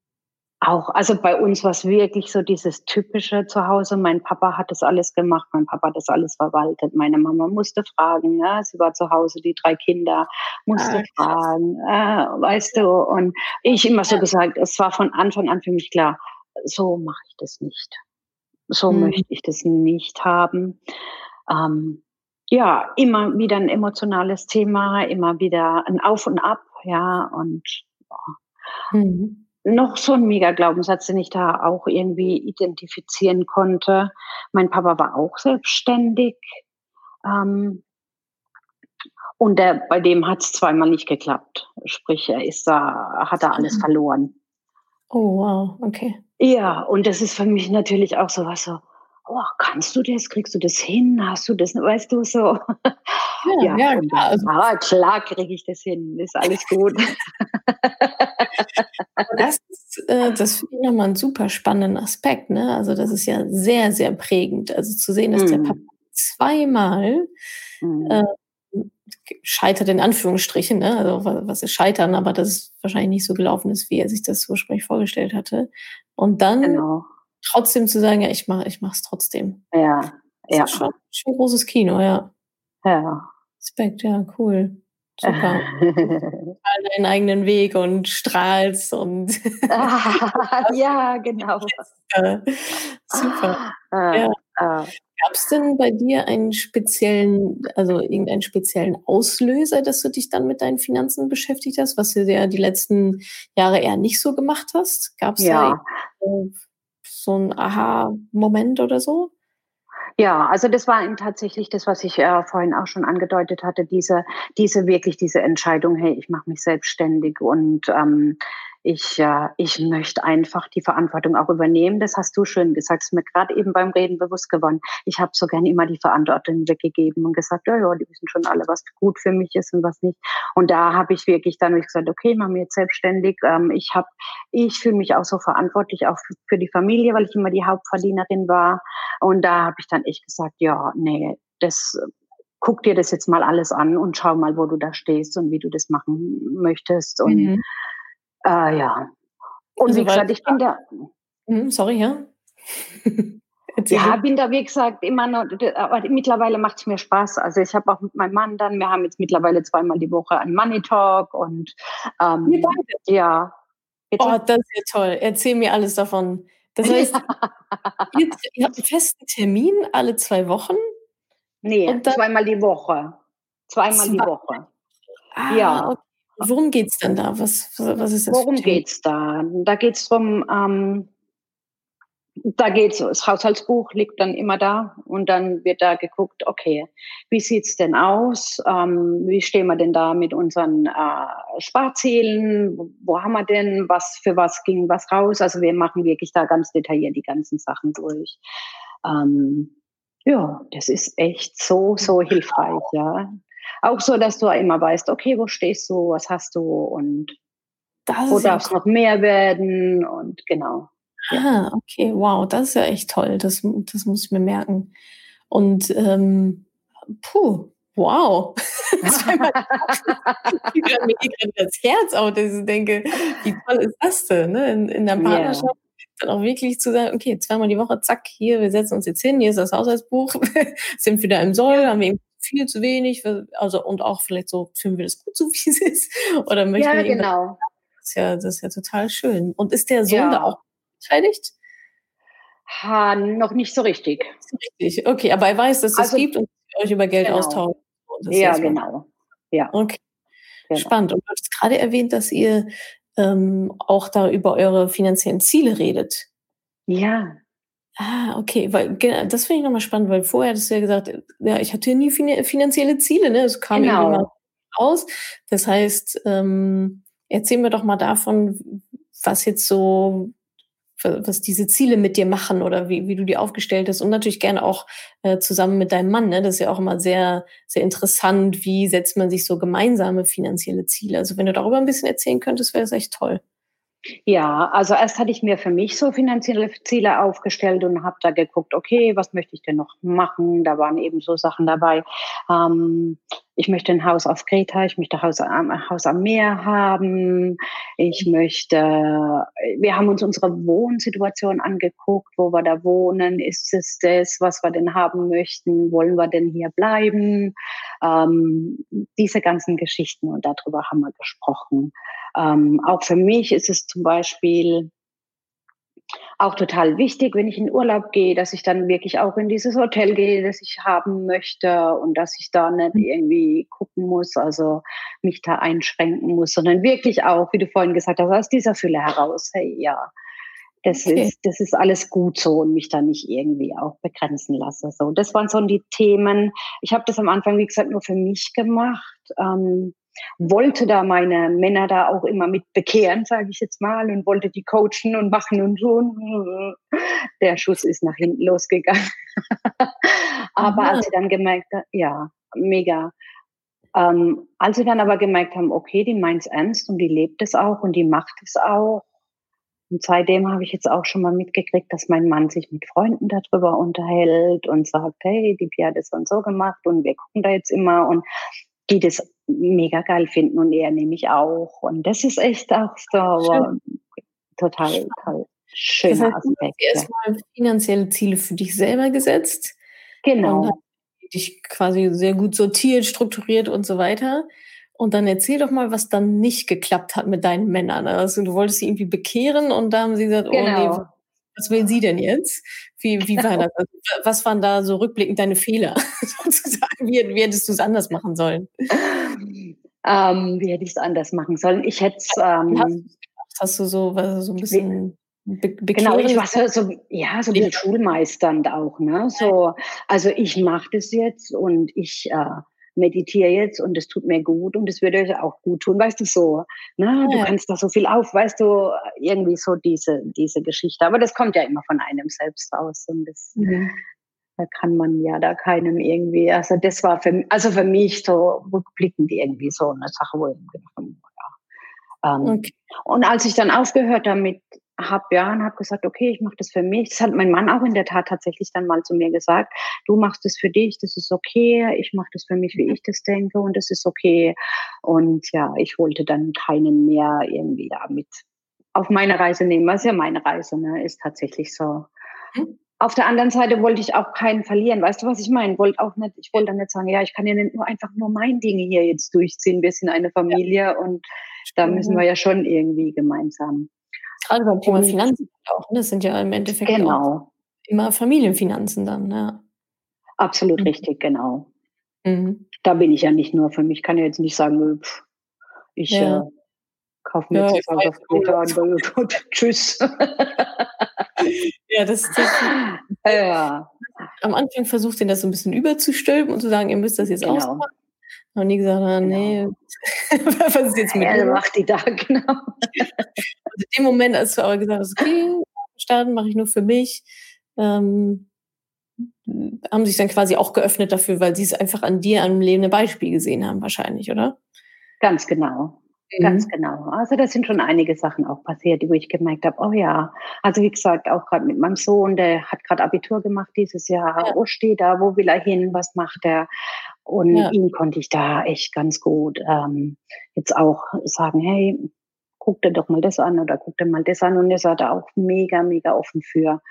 auch, also bei uns war es wirklich so dieses typische Zuhause. Mein Papa hat das alles gemacht, mein Papa hat das alles verwaltet, meine Mama musste fragen, ja, sie war zu Hause, die drei Kinder musste ah, fragen, äh, weißt du, und ich immer so gesagt, es war von Anfang an für mich klar, so mache ich das nicht. So mhm. möchte ich das nicht haben. Ähm, ja, immer wieder ein emotionales Thema, immer wieder ein Auf und Ab, ja, und ja. Mhm. noch so ein Mega-Glaubenssatz, den ich da auch irgendwie identifizieren konnte. Mein Papa war auch selbstständig. Ähm, und der, bei dem hat es zweimal nicht geklappt. Sprich, er ist da, hat da alles verloren. Oh, wow, okay. Ja, und das ist für mich natürlich auch so was so, oh, kannst du das, kriegst du das hin, hast du das, weißt du, so. Ja, ja, ja klar. Also, ah, klar kriege ich das hin, ist alles gut. das ist, äh, das finde ich nochmal einen super spannenden Aspekt, ne? Also das ist ja sehr, sehr prägend. Also zu sehen, dass mm. der mhm. Papa zweimal mm. äh, scheitert in Anführungsstrichen, ne? also was ist Scheitern, aber das ist wahrscheinlich nicht so gelaufen ist, wie er sich das ursprünglich vorgestellt hatte. Und dann genau trotzdem zu sagen, ja, ich mache ich es trotzdem. Ja, ja. Schon, schon ein großes Kino, ja. Ja. Respekt, ja, cool. Super. deinen eigenen Weg und strahlst und. ja, genau. Super. Ah, ja. Ah. Gab es denn bei dir einen speziellen, also irgendeinen speziellen Auslöser, dass du dich dann mit deinen Finanzen beschäftigt hast, was du ja die letzten Jahre eher nicht so gemacht hast? Gab es ja. da so einen Aha-Moment oder so? Ja, also das war tatsächlich das, was ich äh, vorhin auch schon angedeutet hatte, diese, diese wirklich diese Entscheidung, hey, ich mache mich selbstständig und ähm, ich, äh, ich möchte einfach die Verantwortung auch übernehmen. Das hast du schön gesagt, ist mir gerade eben beim Reden bewusst geworden. Ich habe so gerne immer die Verantwortung weggegeben und gesagt, ja, ja, die wissen schon alle, was gut für mich ist und was nicht. Und da habe ich wirklich dann gesagt, okay, machen wir jetzt selbstständig. Ähm, ich habe, ich fühle mich auch so verantwortlich auch für die Familie, weil ich immer die Hauptverdienerin war. Und da habe ich dann echt gesagt, ja, nee, das guck dir das jetzt mal alles an und schau mal, wo du da stehst und wie du das machen möchtest. Und mhm. Äh, ja. Und also, wie gesagt, ich bin da. Hm, sorry, ja. ja, bin da, wie gesagt, immer noch, aber mittlerweile macht es mir Spaß. Also ich habe auch mit meinem Mann dann, wir haben jetzt mittlerweile zweimal die Woche einen Money Talk und ähm, ja. Bitte? Oh, das ist ja toll. Erzähl mir alles davon. Das heißt, ihr, ihr, habt einen festen Termin alle zwei Wochen? Nee, zweimal die Woche. Zweimal zwei. die Woche. Ah, ja. Okay. Worum geht es denn da? Was, was ist das? Worum geht es da? Da geht es darum, ähm, da geht's, das Haushaltsbuch liegt dann immer da und dann wird da geguckt, okay, wie sieht's denn aus? Ähm, wie stehen wir denn da mit unseren äh, Sparzielen? Wo, wo haben wir denn? Was für was ging was raus? Also wir machen wirklich da ganz detailliert die ganzen Sachen durch. Ähm, ja, das ist echt so, so hilfreich, ja. Auch so, dass du immer weißt, okay, wo stehst du, was hast du und das wo darf es noch mehr werden und genau. Ah, okay, wow, das ist ja echt toll. Das, das muss ich mir merken. Und ähm, puh, wow. das mir gerade das Herz auf, dass ich denke, wie toll ist das denn, ne? in, in der Partnerschaft? Yeah dann auch wirklich zu sagen, okay, zweimal die Woche, zack, hier, wir setzen uns jetzt hin, hier ist das Haushaltsbuch, sind wieder im Soll, haben wir viel zu wenig, also und auch vielleicht so, finden wir das gut so, wie es ist? Oder möchten ja, wir genau. Das ist ja, das ist ja total schön. Und ist der Sohn ja. da auch beteiligt? Ha, noch nicht so richtig. Richtig, okay, aber er weiß, dass es also, gibt und euch über Geld genau. austauscht. Ja, genau. Ja. Okay. Genau. Spannend. Und du hast gerade erwähnt, dass ihr ähm, auch da über eure finanziellen Ziele redet. Ja. Ah, okay, weil das finde ich nochmal spannend, weil vorher hast du ja gesagt, ja, ich hatte nie finanzielle Ziele, ne? Es kam genau. immer raus. Das heißt, ähm, erzähl mir doch mal davon, was jetzt so, was diese Ziele mit dir machen oder wie, wie du die aufgestellt hast und natürlich gerne auch äh, zusammen mit deinem Mann. Ne? Das ist ja auch immer sehr, sehr interessant. Wie setzt man sich so gemeinsame finanzielle Ziele? Also wenn du darüber ein bisschen erzählen könntest, wäre das echt toll. Ja, also erst hatte ich mir für mich so finanzielle Ziele aufgestellt und habe da geguckt, okay, was möchte ich denn noch machen? Da waren eben so Sachen dabei. Ähm, ich möchte ein Haus auf Kreta, ich möchte ein Haus, ein Haus am Meer haben, ich möchte, wir haben uns unsere Wohnsituation angeguckt, wo wir da wohnen, ist es das, was wir denn haben möchten, wollen wir denn hier bleiben, ähm, diese ganzen Geschichten und darüber haben wir gesprochen. Ähm, auch für mich ist es zum Beispiel auch total wichtig, wenn ich in Urlaub gehe, dass ich dann wirklich auch in dieses Hotel gehe, das ich haben möchte und dass ich da nicht mhm. irgendwie gucken muss, also mich da einschränken muss, sondern wirklich auch, wie du vorhin gesagt hast, aus dieser Fülle heraus, hey, ja, das okay. ist, das ist alles gut so und mich da nicht irgendwie auch begrenzen lasse. So, das waren so die Themen. Ich habe das am Anfang, wie gesagt, nur für mich gemacht. Ähm, wollte da meine Männer da auch immer mit bekehren, sage ich jetzt mal, und wollte die coachen und machen und so. Der Schuss ist nach hinten losgegangen. aber Aha. als sie dann gemerkt haben, ja, mega. Ähm, als sie dann aber gemerkt haben, okay, die meint es ernst und die lebt es auch und die macht es auch. Und seitdem habe ich jetzt auch schon mal mitgekriegt, dass mein Mann sich mit Freunden darüber unterhält und sagt, hey, die Pia hat das und so gemacht und wir gucken da jetzt immer und die das mega geil finden und er nämlich auch. Und das ist echt auch so total toll. Schöner das heißt, Aspekt. Du hast erstmal finanzielle Ziele für dich selber gesetzt. Genau. Und dich quasi sehr gut sortiert, strukturiert und so weiter. Und dann erzähl doch mal, was dann nicht geklappt hat mit deinen Männern. Also du wolltest sie irgendwie bekehren und da haben sie gesagt, genau. oh nee, genau. was will sie denn jetzt? Wie, wie war das? Also, was waren da so rückblickend deine Fehler? Sozusagen, wie, wie hättest du es anders machen sollen? Ähm, wie hätte ich es anders machen sollen? Ich hätte es. Ähm, hast, du so, so ein bisschen. Be genau, ich war so, so ja, so ein bisschen schulmeisternd auch. Ne? So, also ich mache das jetzt und ich äh, meditiere jetzt und es tut mir gut und es würde euch auch gut tun, weißt du so. Ne? Du kannst da so viel auf, weißt du, irgendwie so diese, diese Geschichte. Aber das kommt ja immer von einem selbst aus und das, mhm. da kann man ja da keinem irgendwie, also das war für, also für mich so rückblickend irgendwie so eine Sache, wo ich gedacht habe, ja. Ähm, okay. Und als ich dann aufgehört damit habe ja und habe gesagt, okay, ich mache das für mich. Das hat mein Mann auch in der Tat tatsächlich dann mal zu mir gesagt. Du machst das für dich, das ist okay. Ich mache das für mich, wie ich das denke und das ist okay. Und ja, ich wollte dann keinen mehr irgendwie damit auf meine Reise nehmen. Das ist ja meine Reise, ne? Ist tatsächlich so. Mhm. Auf der anderen Seite wollte ich auch keinen verlieren. Weißt du, was ich meine? Wollte auch nicht, ich wollte dann nicht sagen, ja, ich kann ja nicht nur einfach nur mein Ding hier jetzt durchziehen. Wir sind eine Familie ja. und da müssen wir ja schon irgendwie gemeinsam Gerade beim Thema Finanzen auch. Ne? Das sind ja im Endeffekt genau. immer Familienfinanzen dann. Ja. Absolut mhm. richtig, genau. Mhm. Da bin ich ja nicht nur für mich. Ich kann ja jetzt nicht sagen, pff, ich ja. äh, kaufe mir ja, jetzt was auf Twitter und, und tschüss. ja, das, das ja. Am Anfang versucht ihr das so ein bisschen überzustülpen und zu sagen, ihr müsst das jetzt genau. ausmachen. Und nie gesagt, ah, nee, genau. was ist jetzt mit ja, macht die da, genau. also in dem Moment, als du aber gesagt hast, okay, starten mache ich nur für mich, ähm, haben sich dann quasi auch geöffnet dafür, weil sie es einfach an dir, an einem lebenden Beispiel gesehen haben, wahrscheinlich, oder? Ganz genau. Mhm. Ganz genau. Also da sind schon einige Sachen auch passiert, wo ich gemerkt habe, oh ja, also wie gesagt, auch gerade mit meinem Sohn, der hat gerade Abitur gemacht dieses Jahr. Ja. Wo steht er? Wo will er hin? Was macht er? Und ja. ihn konnte ich da echt ganz gut ähm, jetzt auch sagen, hey, guck dir doch mal das an oder guck dir mal das an. Und er war da auch mega, mega offen für.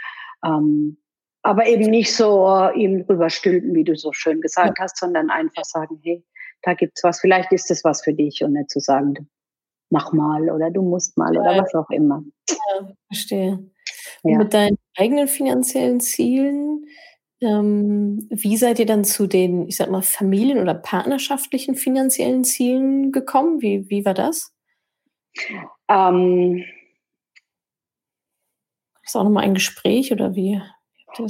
Ähm, aber eben nicht so ihm rüberstülpen, wie du so schön gesagt ja. hast, sondern einfach sagen, hey, da gibt's was, vielleicht ist das was für dich und nicht zu sagen, mach mal oder du musst mal ja. oder was auch immer. Ja, verstehe. Und mit deinen eigenen finanziellen Zielen, ähm, wie seid ihr dann zu den, ich sag mal, Familien- oder partnerschaftlichen finanziellen Zielen gekommen? Wie, wie war das? Ähm, ist auch nochmal ein Gespräch oder wie?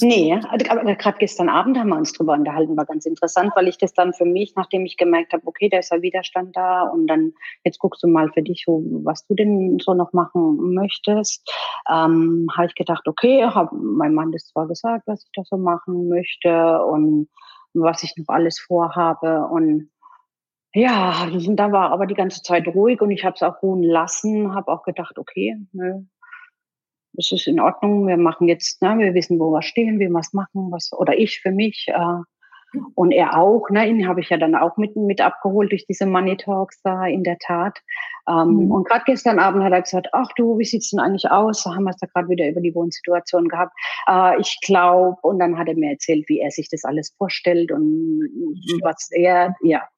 Nee, aber gerade gestern Abend haben wir uns drüber unterhalten, war ganz interessant, weil ich das dann für mich, nachdem ich gemerkt habe, okay, da ist ja Widerstand da und dann jetzt guckst du mal für dich, was du denn so noch machen möchtest, ähm, habe ich gedacht, okay, habe mein Mann das zwar gesagt, was ich da so machen möchte und was ich noch alles vorhabe und ja, da war aber die ganze Zeit ruhig und ich habe es auch ruhen lassen, habe auch gedacht, okay, ne, es ist in Ordnung, wir machen jetzt, ne, wir wissen, wo wir stehen, wie wir es machen, was, oder ich für mich, äh, und er auch, ne, ihn habe ich ja dann auch mit, mit abgeholt durch diese Money Talks da, in der Tat. Ähm, mhm. Und gerade gestern Abend hat er gesagt, ach du, wie sieht's denn eigentlich aus? Da haben wir es da gerade wieder über die Wohnsituation gehabt. Äh, ich glaube, und dann hat er mir erzählt, wie er sich das alles vorstellt und was er, ja,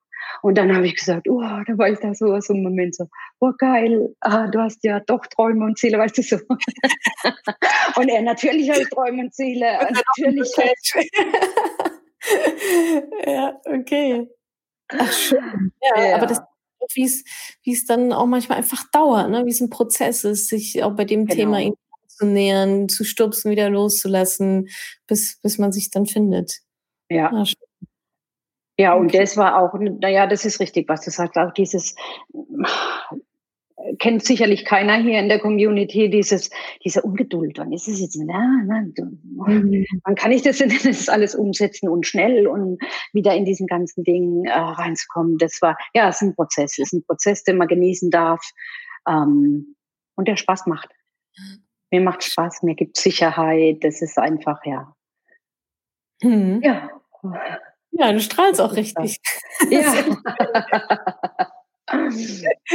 und dann habe ich gesagt, oh, da war ich da so, so ein Moment so, oh geil, ah, du hast ja doch Träume und Ziele, weißt du so. und er natürlich hat Träume und Ziele, natürlich. ja, okay. Ach, schön. Ja, ja. aber das wie es, wie es dann auch manchmal einfach dauert, ne? wie es ein Prozess ist, sich auch bei dem genau. Thema zu nähern, zu stupsen, wieder loszulassen, bis, bis man sich dann findet. Ja. ja ja, und das war auch, naja, das ist richtig, was du sagst, auch dieses, kennt sicherlich keiner hier in der Community, dieses, diese Ungeduld. Wann ist es jetzt? Na, na, mhm. wann kann ich das, das alles umsetzen und schnell und wieder in diesen ganzen Dingen äh, reinzukommen? Das war, ja, es ist ein Prozess, es ist ein Prozess, den man genießen darf ähm, und der Spaß macht. Mir macht Spaß, mir gibt Sicherheit, das ist einfach, ja. Mhm. Ja. Ja, du strahlst auch richtig. Ja.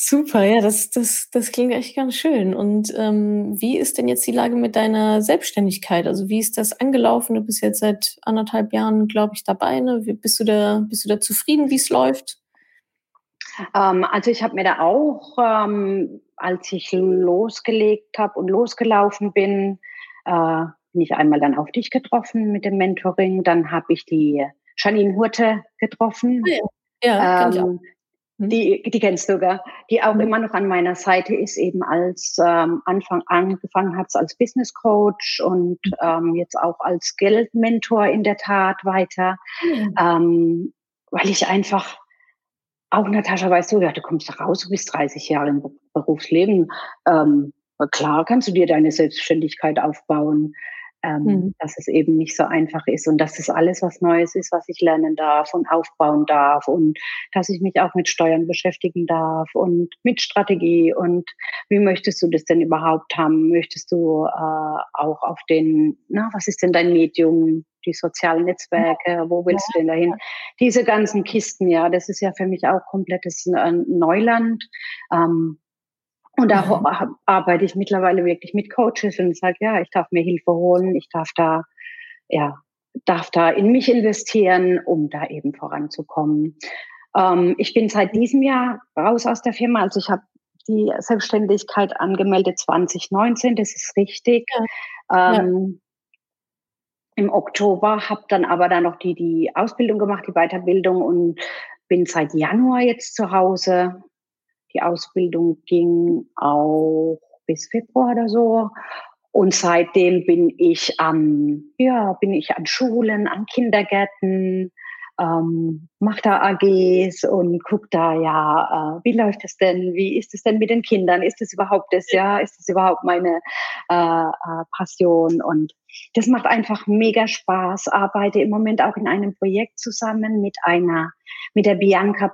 Super, ja, das, das, das klingt echt ganz schön. Und ähm, wie ist denn jetzt die Lage mit deiner Selbstständigkeit? Also wie ist das angelaufen? Du bist jetzt seit anderthalb Jahren, glaube ich, dabei. Ne? Bist du da, bist du da zufrieden, wie es läuft? Ähm, also ich habe mir da auch, ähm, als ich losgelegt habe und losgelaufen bin, äh, bin ich einmal dann auf dich getroffen mit dem Mentoring. Dann habe ich die Janine Hurte getroffen. Ah ja, ja ähm, Mhm. die, die kennst du, gell? die auch mhm. immer noch an meiner Seite ist, eben als ähm, Anfang angefangen hat als Business Coach und mhm. ähm, jetzt auch als Geldmentor in der Tat weiter, mhm. ähm, weil ich einfach auch Natascha, weißt du, ja, du kommst da raus, du bist 30 Jahre im Berufsleben. Ähm, klar kannst du dir deine Selbstständigkeit aufbauen ähm, mhm. dass es eben nicht so einfach ist und dass es alles was Neues ist, was ich lernen darf und aufbauen darf und dass ich mich auch mit Steuern beschäftigen darf und mit Strategie und wie möchtest du das denn überhaupt haben? Möchtest du äh, auch auf den, na, was ist denn dein Medium? Die sozialen Netzwerke, wo willst du denn dahin? Diese ganzen Kisten, ja, das ist ja für mich auch komplettes äh, Neuland. Ähm, und da arbeite ich mittlerweile wirklich mit Coaches und sage, ja, ich darf mir Hilfe holen, ich darf da, ja, darf da in mich investieren, um da eben voranzukommen. Ähm, ich bin seit diesem Jahr raus aus der Firma, also ich habe die Selbstständigkeit angemeldet 2019, das ist richtig. Ja. Ähm. Im Oktober habe dann aber dann noch die, die Ausbildung gemacht, die Weiterbildung und bin seit Januar jetzt zu Hause die Ausbildung ging auch bis Februar oder so. Und seitdem bin ich an, ja, bin ich an Schulen, an Kindergärten, ähm, mache da AGs und guck da, ja, äh, wie läuft es denn? Wie ist es denn mit den Kindern? Ist es überhaupt das, ja? Ist es überhaupt meine äh, äh, Passion? Und das macht einfach mega Spaß. Arbeite im Moment auch in einem Projekt zusammen mit einer, mit der Bianca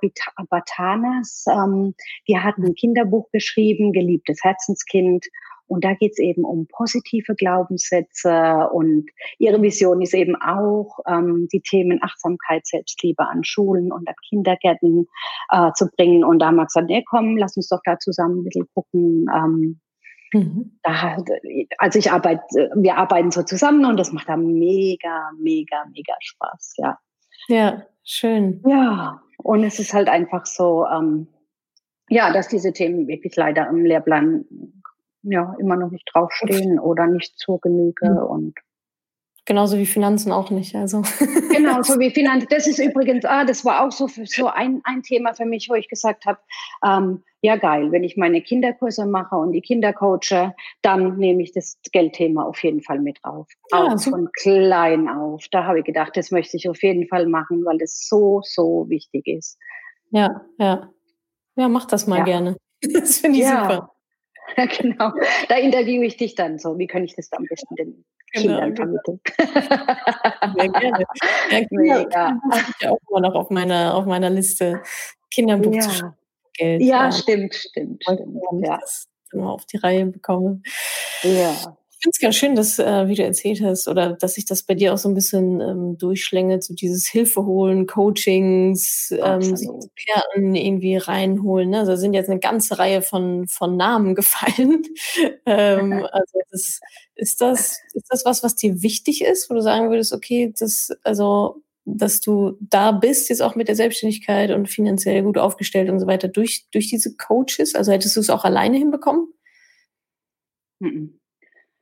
Batanas. Ähm, die hat ein Kinderbuch geschrieben, Geliebtes Herzenskind. Und da geht es eben um positive Glaubenssätze und ihre Vision ist eben auch, ähm, die Themen Achtsamkeit, Selbstliebe an Schulen und an Kindergärten äh, zu bringen. Und da haben wir gesagt, nee, komm, lass uns doch da zusammen ein bisschen gucken. Ähm, mhm. da, also ich arbeite, wir arbeiten so zusammen und das macht da mega, mega, mega Spaß, ja. Ja, schön. Ja, und es ist halt einfach so, ähm, ja, dass diese Themen wirklich leider im Lehrplan ja immer noch nicht draufstehen oder nicht zur Genüge mhm. und Genauso wie Finanzen auch nicht. Also. Genau, so wie Finanzen. Das ist übrigens, ah, das war auch so, so ein, ein Thema für mich, wo ich gesagt habe, ähm, ja geil, wenn ich meine Kinderkurse mache und die Kinder coache, dann nehme ich das Geldthema auf jeden Fall mit drauf. Ja, auch von klein auf. Da habe ich gedacht, das möchte ich auf jeden Fall machen, weil das so, so wichtig ist. Ja, ja. Ja, mach das mal ja. gerne. Das finde ich ja. super. Ja, genau. Da interviewe ich dich dann so. Wie kann ich das am besten den genau, Kindern genau. vermitteln? Sehr gerne. Ja, Kinder, ja. ich auch immer noch auf meiner, auf meiner Liste. Kinderbuch ja. zu Geld. Ja, ja, stimmt, stimmt. stimmt ja. Das immer auf die Reihe bekomme. Ja finde es ganz schön, dass, äh, wie du erzählt hast, oder dass sich das bei dir auch so ein bisschen ähm, durchschlängelt, so dieses Hilfe holen, Coachings, ähm, Experten irgendwie reinholen. Ne? Also da sind jetzt eine ganze Reihe von, von Namen gefallen. ähm, also das, ist, das, ist das was, was dir wichtig ist, wo du sagen würdest, okay, das, also dass du da bist, jetzt auch mit der Selbstständigkeit und finanziell gut aufgestellt und so weiter, durch, durch diese Coaches? Also hättest du es auch alleine hinbekommen? Mhm.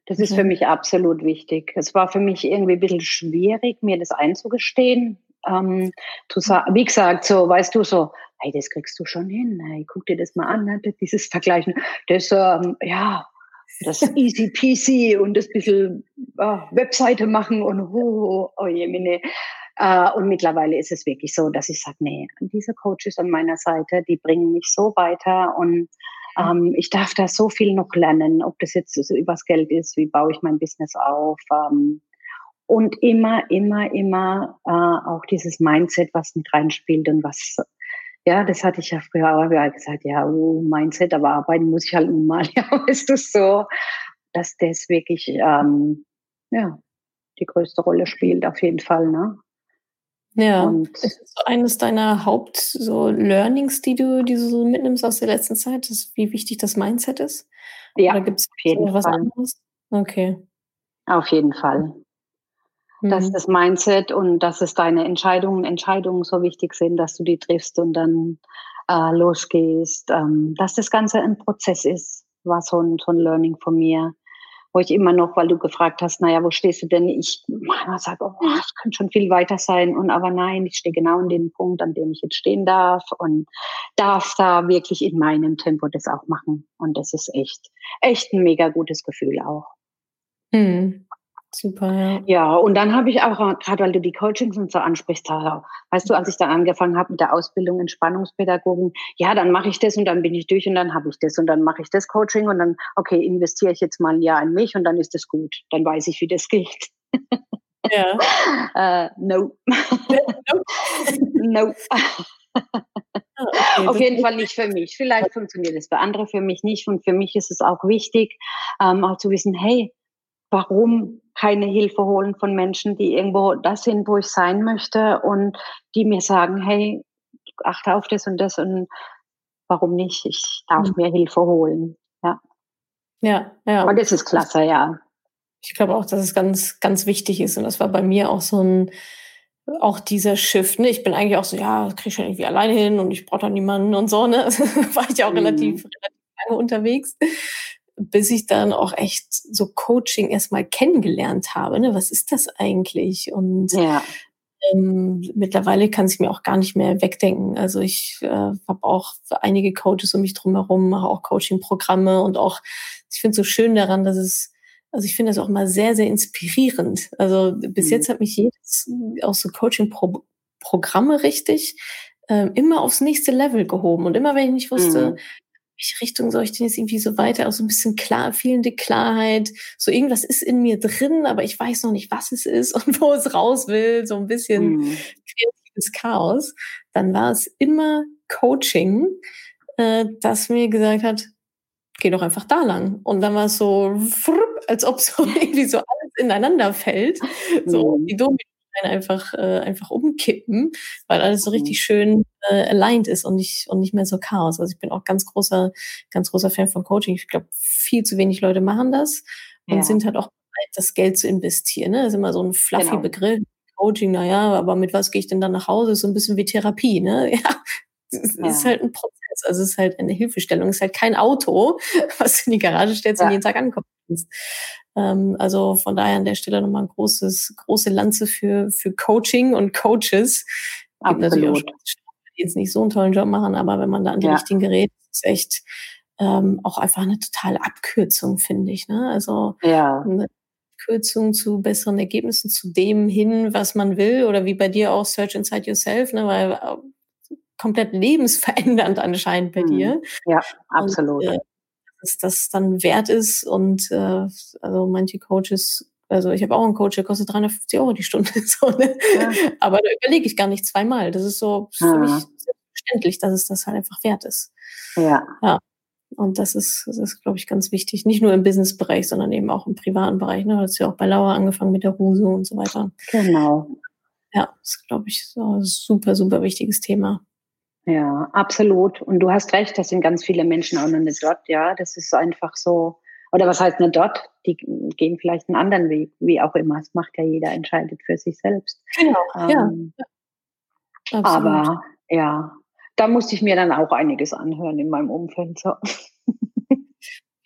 Das ist für mich absolut wichtig. Es war für mich irgendwie ein bisschen schwierig, mir das einzugestehen. Ähm, zu sagen, wie gesagt, so, weißt du, so, hey, das kriegst du schon hin, hey, guck dir das mal an, ne? dieses Vergleichen, das, ähm, ja, das easy peasy und das bisschen äh, Webseite machen und oh, oh je, meine. Äh, und mittlerweile ist es wirklich so, dass ich sage, nee, diese Coaches an meiner Seite, die bringen mich so weiter und ähm, ich darf da so viel noch lernen, ob das jetzt so übers Geld ist, wie baue ich mein Business auf. Ähm, und immer, immer, immer äh, auch dieses Mindset, was mit reinspielt und was, ja, das hatte ich ja früher auch gesagt, ja, oh, Mindset, aber arbeiten muss ich halt nun mal. Ja, weißt du so, dass das wirklich, ähm, ja, die größte Rolle spielt, auf jeden Fall, ne? Ja. Und ist das so eines deiner Haupt so die du, die du so mitnimmst aus der letzten Zeit, dass, wie wichtig das Mindset ist? Ja, Oder gibt's auf jeden was Fall. anderes? Okay. Auf jeden Fall. Mhm. Dass das Mindset und dass es deine Entscheidungen, Entscheidungen so wichtig sind, dass du die triffst und dann äh, losgehst, ähm, dass das Ganze ein Prozess ist, war so ein, so ein Learning von mir wo ich immer noch, weil du gefragt hast, naja, wo stehst du denn? Ich manchmal sage, oh, es könnte schon viel weiter sein. Und aber nein, ich stehe genau an dem Punkt, an dem ich jetzt stehen darf und darf da wirklich in meinem Tempo das auch machen. Und das ist echt, echt ein mega gutes Gefühl auch. Mhm. Super, ja. Ja, und dann habe ich auch, gerade weil du die Coachings und so ansprichst, weißt du, als ich dann angefangen habe mit der Ausbildung Entspannungspädagogen, ja, dann mache ich das und dann bin ich durch und dann habe ich das und dann mache ich das Coaching und dann, okay, investiere ich jetzt mal ein Jahr in mich und dann ist das gut. Dann weiß ich, wie das geht. Ja. uh, no. no. Ah, okay, Auf jeden Fall nicht für mich. Vielleicht funktioniert es für andere, für mich nicht. Und für mich ist es auch wichtig, ähm, auch zu wissen, hey, warum keine Hilfe holen von Menschen, die irgendwo das sind, wo ich sein möchte und die mir sagen, hey, achte auf das und das und warum nicht? Ich darf mhm. mir Hilfe holen. Ja. Ja, ja. Und das ist klasse, ja. Ich glaube auch, dass es ganz, ganz wichtig ist. Und das war bei mir auch so ein, auch dieser Shift. Ne? Ich bin eigentlich auch so, ja, kriege ich schon irgendwie alleine hin und ich brauche doch niemanden und so. Ne? war ich auch mhm. relativ, relativ lange unterwegs bis ich dann auch echt so Coaching erstmal kennengelernt habe. Ne? Was ist das eigentlich? Und ja. ähm, mittlerweile kann ich mir auch gar nicht mehr wegdenken. Also ich äh, habe auch einige Coaches um mich drumherum, mache auch Coaching-Programme und auch, ich finde es so schön daran, dass es, also ich finde das auch mal sehr, sehr inspirierend. Also bis mhm. jetzt hat mich jedes, auch so Coaching-Programme richtig, äh, immer aufs nächste Level gehoben. Und immer wenn ich nicht wusste, mhm welche Richtung soll ich denn jetzt irgendwie so weiter? Auch so ein bisschen klar, fehlende Klarheit. So irgendwas ist in mir drin, aber ich weiß noch nicht, was es ist und wo es raus will. So ein bisschen mhm. kreatives Chaos. Dann war es immer Coaching, äh, das mir gesagt hat, geh doch einfach da lang. Und dann war es so, als ob so irgendwie so alles ineinander fällt. So mhm. die Domino einfach, äh, einfach umkippen, weil alles so mhm. richtig schön äh, aligned ist und nicht, und nicht mehr so Chaos. Also ich bin auch ganz großer, ganz großer Fan von Coaching. Ich glaube, viel zu wenig Leute machen das und ja. sind halt auch bereit, das Geld zu investieren. Ne? Das ist immer so ein fluffy genau. Begriff. Coaching, naja, aber mit was gehe ich denn dann nach Hause? Ist so ein bisschen wie Therapie, ne? Ja, es ja. ist halt ein Prozess, also es ist halt eine Hilfestellung, es ist halt kein Auto, was du in die Garage stellst ja. und jeden Tag ankommen kannst. Ähm, also von daher an der Stelle nochmal ein großes, große Lanze für, für Coaching und Coaches. Gibt natürlich auch die jetzt nicht so einen tollen Job machen, aber wenn man da an die ja. richtigen Geräte ist, echt ähm, auch einfach eine totale Abkürzung, finde ich. Ne? Also ja. eine Abkürzung zu besseren Ergebnissen, zu dem hin, was man will, oder wie bei dir auch Search Inside Yourself, ne? weil äh, komplett lebensverändernd anscheinend bei mhm. dir. Ja, absolut. Und, äh, dass das dann wert ist und äh, also manche Coaches also ich habe auch einen Coach, der kostet 350 Euro die Stunde. So, ne? ja. Aber da überlege ich gar nicht zweimal. Das ist so für ja. mich selbstverständlich, dass es das halt einfach wert ist. Ja. ja. Und das ist, das ist, glaube ich, ganz wichtig. Nicht nur im Businessbereich, sondern eben auch im privaten Bereich. Ne? Du hast ja auch bei Laura angefangen mit der Ruse und so weiter. Genau. Ja, das ist, glaube ich, so ein super, super wichtiges Thema. Ja, absolut. Und du hast recht, das sind ganz viele Menschen auch noch nicht dort. Ja, das ist einfach so, oder was heißt nicht dort? Die gehen vielleicht einen anderen Weg, wie auch immer. Es macht ja jeder, entscheidet für sich selbst. Genau, ähm, ja. Aber ja, da musste ich mir dann auch einiges anhören in meinem Umfeld. So.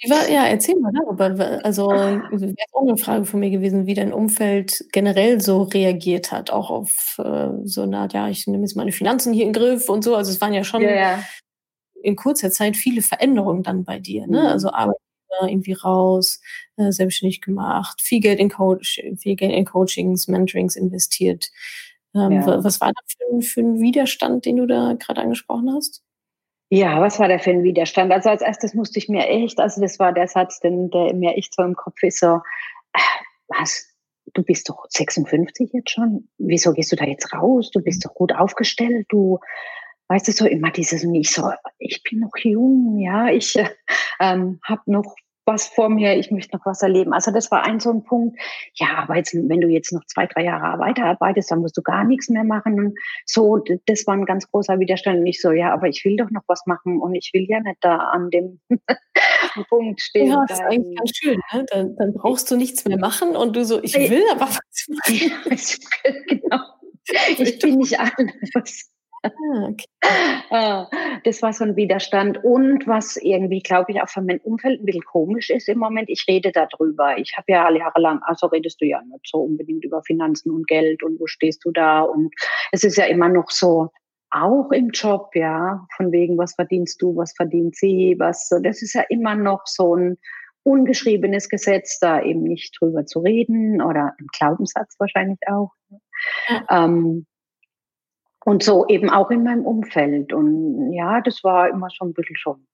Wie war, ja, erzähl mal darüber. Also, wäre auch eine Frage von mir gewesen, wie dein Umfeld generell so reagiert hat, auch auf äh, so eine Art, ja, ich nehme jetzt meine Finanzen hier in den Griff und so. Also, es waren ja schon ja, ja. in kurzer Zeit viele Veränderungen dann bei dir, ne? Mhm. Also, Arbeit irgendwie raus, äh, selbstständig gemacht, viel Geld in Coach, viel Geld in Coachings, Mentorings investiert. Ähm, ja. Was war das für, für ein Widerstand, den du da gerade angesprochen hast? Ja, was war da für ein Widerstand? Also als erstes musste ich mir echt, also das war der Satz, den, der mir echt so im Kopf ist, so, äh, was, du bist doch 56 jetzt schon, wieso gehst du da jetzt raus? Du bist doch gut aufgestellt, du, weißt du, so immer dieses, und ich so, ich bin noch jung, ja, ich äh, ähm, habe noch was vor mir, ich möchte noch was erleben. Also das war ein so ein Punkt, ja, aber jetzt, wenn du jetzt noch zwei, drei Jahre weiterarbeitest, dann musst du gar nichts mehr machen. Und so, das war ein ganz großer Widerstand. Und ich so, ja, aber ich will doch noch was machen und ich will ja nicht da an dem Punkt stehen. Ja, das ist eigentlich ganz schön. Ne? Dann, dann brauchst du nichts mehr machen und du so, ich will aber was machen. genau. Ich bin nicht alles. Ah, okay. Ah, das war so ein Widerstand. Und was irgendwie, glaube ich, auch für mein Umfeld ein bisschen komisch ist im Moment, ich rede darüber. Ich habe ja alle Jahre lang, also redest du ja nicht so unbedingt über Finanzen und Geld und wo stehst du da. Und es ist ja immer noch so, auch im Job, ja, von wegen, was verdienst du, was verdient sie, was, das ist ja immer noch so ein ungeschriebenes Gesetz, da eben nicht drüber zu reden oder ein Glaubenssatz wahrscheinlich auch. Ja. Ähm, und so eben auch in meinem Umfeld. Und ja, das war immer so ein bisschen schon.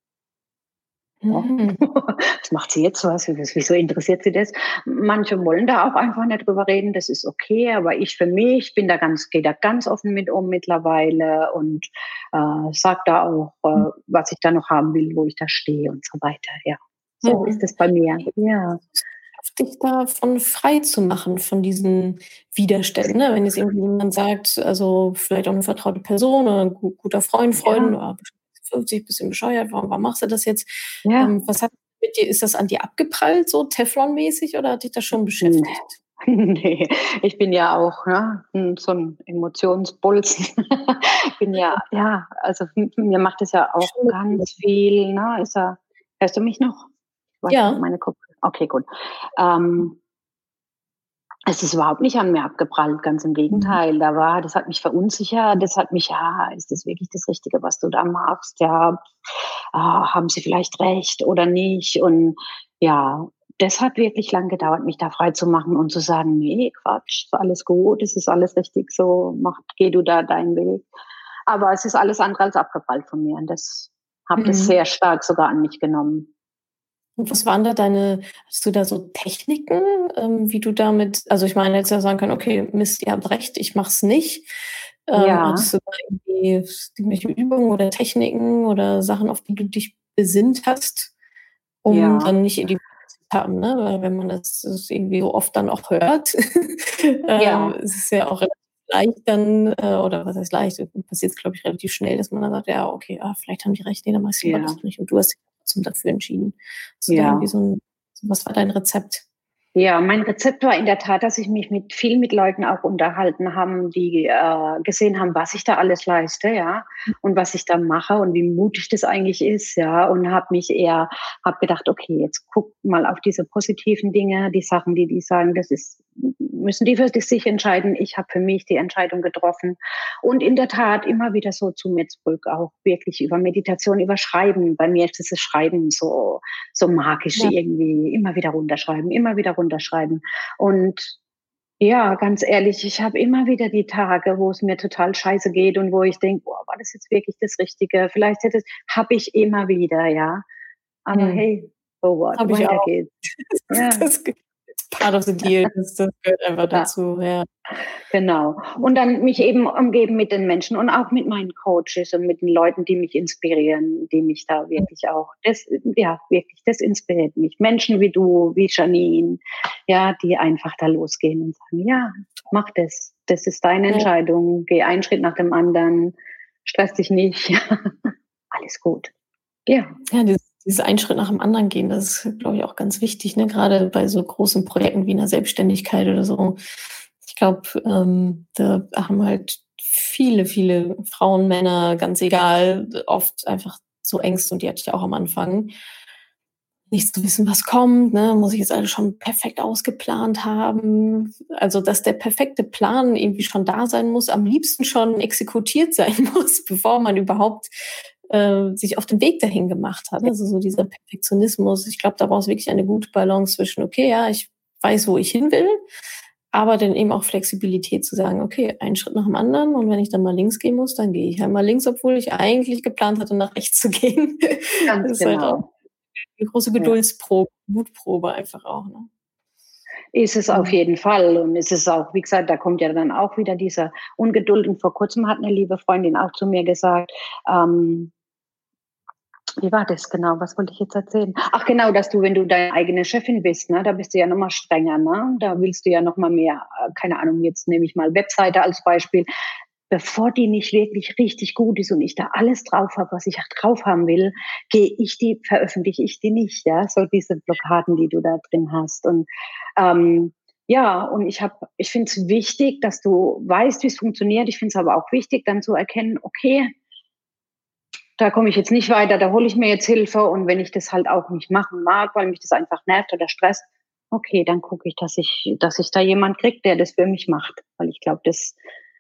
Ja. Mhm. Was macht sie jetzt was? Wieso interessiert sie das? Manche wollen da auch einfach nicht drüber reden, das ist okay, aber ich für mich bin da ganz, gehe da ganz offen mit um mittlerweile und äh, sage da auch, äh, mhm. was ich da noch haben will, wo ich da stehe und so weiter. Ja. So mhm. ist es bei mir. Ja. Dich davon frei zu machen, von diesen Widerständen. Ne? Wenn jetzt irgendwie jemand sagt, also vielleicht auch eine vertraute Person oder ein guter Freund, Freund, ja. 50, bisschen bescheuert, warum, warum machst du das jetzt? Ja. Ähm, was hat mit dir, ist das an dir abgeprallt, so Teflon-mäßig, oder hat dich das schon beschäftigt? Nee, ich bin ja auch ne, so ein Emotionsbolzen. bin ja, ja, also mir macht es ja auch ganz viel. Ne? Ist ja, hörst du mich noch? ja. Meine Kopf okay, gut. Ähm, es ist überhaupt nicht an mir abgeprallt, ganz im Gegenteil. Da war, das hat mich verunsichert, das hat mich, ja, ist das wirklich das Richtige, was du da machst? Ja, ah, haben sie vielleicht recht oder nicht? Und ja, das hat wirklich lang gedauert, mich da frei zu machen und zu sagen, nee, Quatsch, ist alles gut, es ist alles richtig so, mach, geh du da deinen Weg. Aber es ist alles andere als abgeprallt von mir und das habe mhm. das sehr stark sogar an mich genommen. Und was waren da deine, hast du da so Techniken, ähm, wie du damit, also ich meine, jetzt ja sagen können, okay, Mist, ihr habt recht, ich mach's nicht. Ähm, ja. Hattest du da irgendwie irgendwelche Übungen oder Techniken oder Sachen, auf die du dich besinnt hast, um ja. dann nicht in die zu haben, ne? Weil wenn man das, das irgendwie so oft dann auch hört, ähm, ist es ja auch relativ leicht dann, äh, oder was heißt leicht, passiert es, glaube ich, relativ schnell, dass man dann sagt, ja, okay, ah, vielleicht haben die recht, nee, dann machst du ja. das nicht. Und du hast trotzdem dafür entschieden. Also ja. so ein, was war dein Rezept? Ja, mein Rezept war in der Tat, dass ich mich mit viel mit Leuten auch unterhalten haben, die äh, gesehen haben, was ich da alles leiste, ja, und was ich da mache und wie mutig das eigentlich ist, ja, und habe mich eher, habe gedacht, okay, jetzt guck mal auf diese positiven Dinge, die Sachen, die die sagen, das ist, müssen die für sich entscheiden. Ich habe für mich die Entscheidung getroffen und in der Tat immer wieder so zu mir zurück, auch wirklich über Meditation, über Schreiben. Bei mir ist das Schreiben so so magisch ja. irgendwie, immer wieder runterschreiben, immer wieder runterschreiben. Und ja, ganz ehrlich, ich habe immer wieder die Tage, wo es mir total scheiße geht und wo ich denke, boah, war das jetzt wirklich das Richtige? Vielleicht hätte es, habe ich immer wieder, ja. Aber hm. hey, so what, weiter geht's. Ja. das, part of the deal. Das, das gehört einfach dazu. Ja. Genau. Und dann mich eben umgeben mit den Menschen und auch mit meinen Coaches und mit den Leuten, die mich inspirieren, die mich da wirklich auch, das, ja, wirklich, das inspiriert mich. Menschen wie du, wie Janine, ja, die einfach da losgehen und sagen, ja, mach das. Das ist deine. Entscheidung. Geh einen Schritt nach dem anderen. Stress dich nicht. Alles gut. Ja. Ja, das dieses einen Schritt nach dem anderen gehen, das ist, glaube ich, auch ganz wichtig, ne? gerade bei so großen Projekten wie einer Selbstständigkeit oder so. Ich glaube, ähm, da haben halt viele, viele Frauen, Männer, ganz egal, oft einfach so Ängste und die hatte ich auch am Anfang. Nicht zu wissen, was kommt, ne? muss ich jetzt alles schon perfekt ausgeplant haben. Also, dass der perfekte Plan irgendwie schon da sein muss, am liebsten schon exekutiert sein muss, bevor man überhaupt äh, sich auf den Weg dahin gemacht hat. Also so dieser Perfektionismus. Ich glaube, da braucht es wirklich eine gute Balance zwischen, okay, ja, ich weiß, wo ich hin will, aber dann eben auch Flexibilität zu sagen, okay, einen Schritt nach dem anderen und wenn ich dann mal links gehen muss, dann gehe ich halt mal links, obwohl ich eigentlich geplant hatte, nach rechts zu gehen. Ganz das ist halt genau. halt auch eine große Geduldsprobe, ja. Mutprobe einfach auch. Ne? Ist es auf jeden Fall. Und es ist auch, wie gesagt, da kommt ja dann auch wieder dieser Ungeduld. Und vor kurzem hat eine liebe Freundin auch zu mir gesagt, ähm, wie war das genau? Was wollte ich jetzt erzählen? Ach genau, dass du, wenn du deine eigene Chefin bist, ne, da bist du ja nochmal strenger, ne? Da willst du ja nochmal mehr, äh, keine Ahnung, jetzt nehme ich mal Webseite als Beispiel. Bevor die nicht wirklich richtig gut ist und ich da alles drauf habe, was ich auch drauf haben will, gehe ich die, veröffentliche ich die nicht, ja? So diese Blockaden, die du da drin hast. Und ähm, ja, und ich habe, ich finde es wichtig, dass du weißt, wie es funktioniert. Ich finde es aber auch wichtig, dann zu erkennen, okay, da komme ich jetzt nicht weiter, da hole ich mir jetzt Hilfe und wenn ich das halt auch nicht machen mag, weil mich das einfach nervt oder stresst, okay, dann gucke ich, dass ich, dass ich da jemand kriege, der das für mich macht, weil ich glaube, das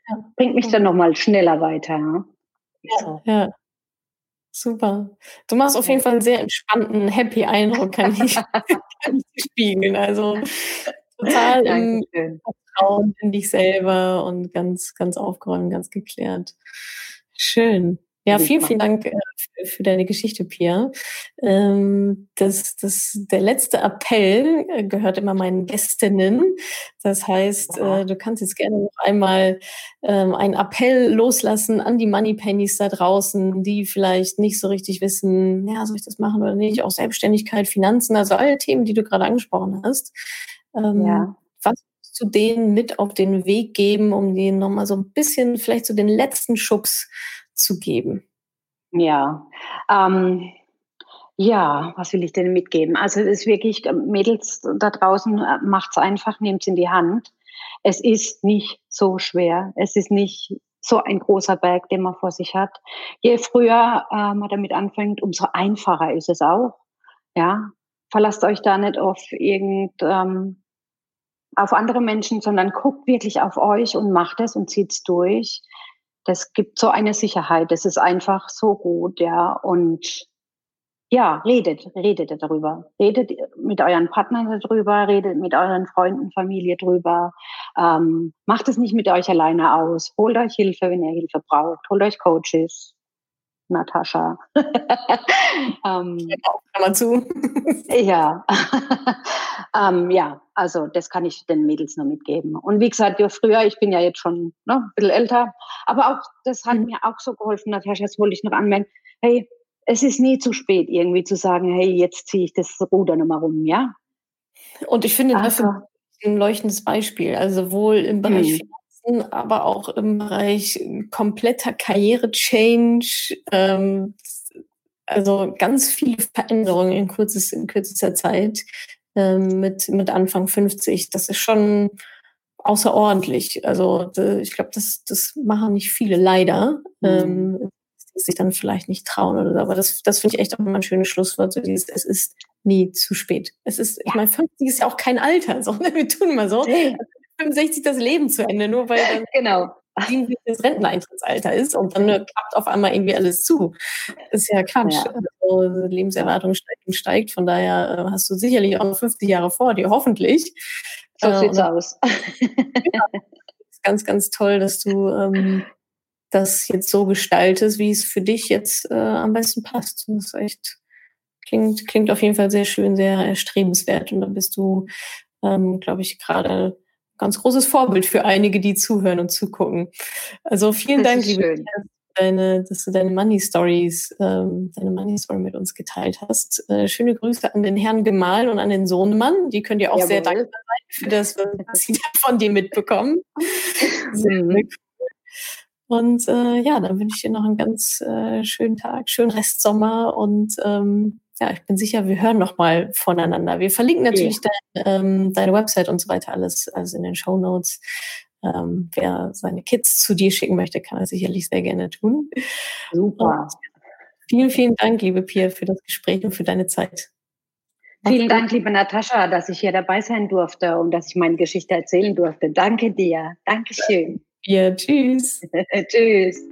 ja. bringt mich dann nochmal schneller weiter. Ja. So. ja. Super. Du machst auf jeden Fall einen sehr entspannten, happy Eindruck, kann ich, kann ich spiegeln. Also total im Vertrauen in dich selber und ganz, ganz aufgeräumt, ganz geklärt. Schön. Ja, vielen, vielen Dank äh, für, deine Geschichte, Pia. Ähm, das, das, der letzte Appell äh, gehört immer meinen Gästinnen. Das heißt, äh, du kannst jetzt gerne noch einmal ähm, einen Appell loslassen an die Moneypennies da draußen, die vielleicht nicht so richtig wissen, ja, soll ich das machen oder nicht? Auch Selbstständigkeit, Finanzen, also alle Themen, die du gerade angesprochen hast. Ähm, ja. Was du denen mit auf den Weg geben, um denen nochmal so ein bisschen, vielleicht so den letzten Schubs zu geben? Ja, ähm, ja, was will ich denn mitgeben? Also es ist wirklich, äh, Mädels da draußen, äh, macht es einfach, nehmt es in die Hand. Es ist nicht so schwer. Es ist nicht so ein großer Berg, den man vor sich hat. Je früher äh, man damit anfängt, umso einfacher ist es auch. Ja, verlasst euch da nicht auf irgend ähm, auf andere Menschen, sondern guckt wirklich auf euch und macht es und zieht's durch das gibt so eine Sicherheit. Das ist einfach so gut, ja. Und ja, redet, redet darüber. Redet mit euren Partnern darüber, redet mit euren Freunden, Familie drüber. Ähm, macht es nicht mit euch alleine aus. Holt euch Hilfe, wenn ihr Hilfe braucht. Holt euch Coaches. Natascha. ähm, mal zu. ja. ähm, ja, also das kann ich den Mädels nur mitgeben. Und wie gesagt, ja, früher, ich bin ja jetzt schon ne, ein bisschen älter, aber auch das hat mhm. mir auch so geholfen, Natascha, das wollte ich noch anmerken. Hey, es ist nie zu spät, irgendwie zu sagen, hey, jetzt ziehe ich das Ruder nochmal rum, ja? Und ich finde also, dafür ein leuchtendes Beispiel, also sowohl im Bereich mhm aber auch im Bereich kompletter Karriere-Change. Ähm, also ganz viele Veränderungen in, kurzes, in kürzester Zeit ähm, mit, mit Anfang 50. Das ist schon außerordentlich. Also ich glaube, das, das machen nicht viele leider. Mhm. Ähm, die sich dann vielleicht nicht trauen oder so. Aber das, das finde ich echt auch immer ein schönes Schlusswort. So dieses, es ist nie zu spät. Es ist, ich meine, 50 ist ja auch kein Alter, sondern wir tun immer so. 65 das Leben zu Ende, nur weil dann genau. das Renteneintrittsalter ist und dann klappt auf einmal irgendwie alles zu. Ist ja Quatsch. Ja. Also, Lebenserwartung steigt und steigt. Von daher äh, hast du sicherlich auch noch 50 Jahre vor dir, hoffentlich. So äh, sieht's aus. ja, ganz, ganz toll, dass du ähm, das jetzt so gestaltest, wie es für dich jetzt äh, am besten passt. Das ist echt klingt, klingt auf jeden Fall sehr schön, sehr erstrebenswert. Und da bist du, ähm, glaube ich, gerade ganz großes Vorbild für einige, die zuhören und zugucken. Also vielen das Dank, liebe deine, dass du deine Money Stories, ähm, deine Money Story mit uns geteilt hast. Äh, schöne Grüße an den Herrn Gemahl und an den Sohnemann. Die könnt ihr auch Jawohl. sehr dankbar sein für das, was sie von dir mitbekommen. Mhm. Und äh, ja, dann wünsche ich dir noch einen ganz äh, schönen Tag, schönen Restsommer und ähm, ja, ich bin sicher, wir hören noch mal voneinander. Wir verlinken natürlich ja. dein, ähm, deine Website und so weiter alles, alles in den Show Notes. Ähm, wer seine Kids zu dir schicken möchte, kann das sicherlich sehr gerne tun. Super. Und vielen, vielen Dank, liebe Pia, für das Gespräch und für deine Zeit. Vielen Dank, liebe Natascha, dass ich hier dabei sein durfte und dass ich meine Geschichte erzählen durfte. Danke dir. Dankeschön. Ja, tschüss. tschüss.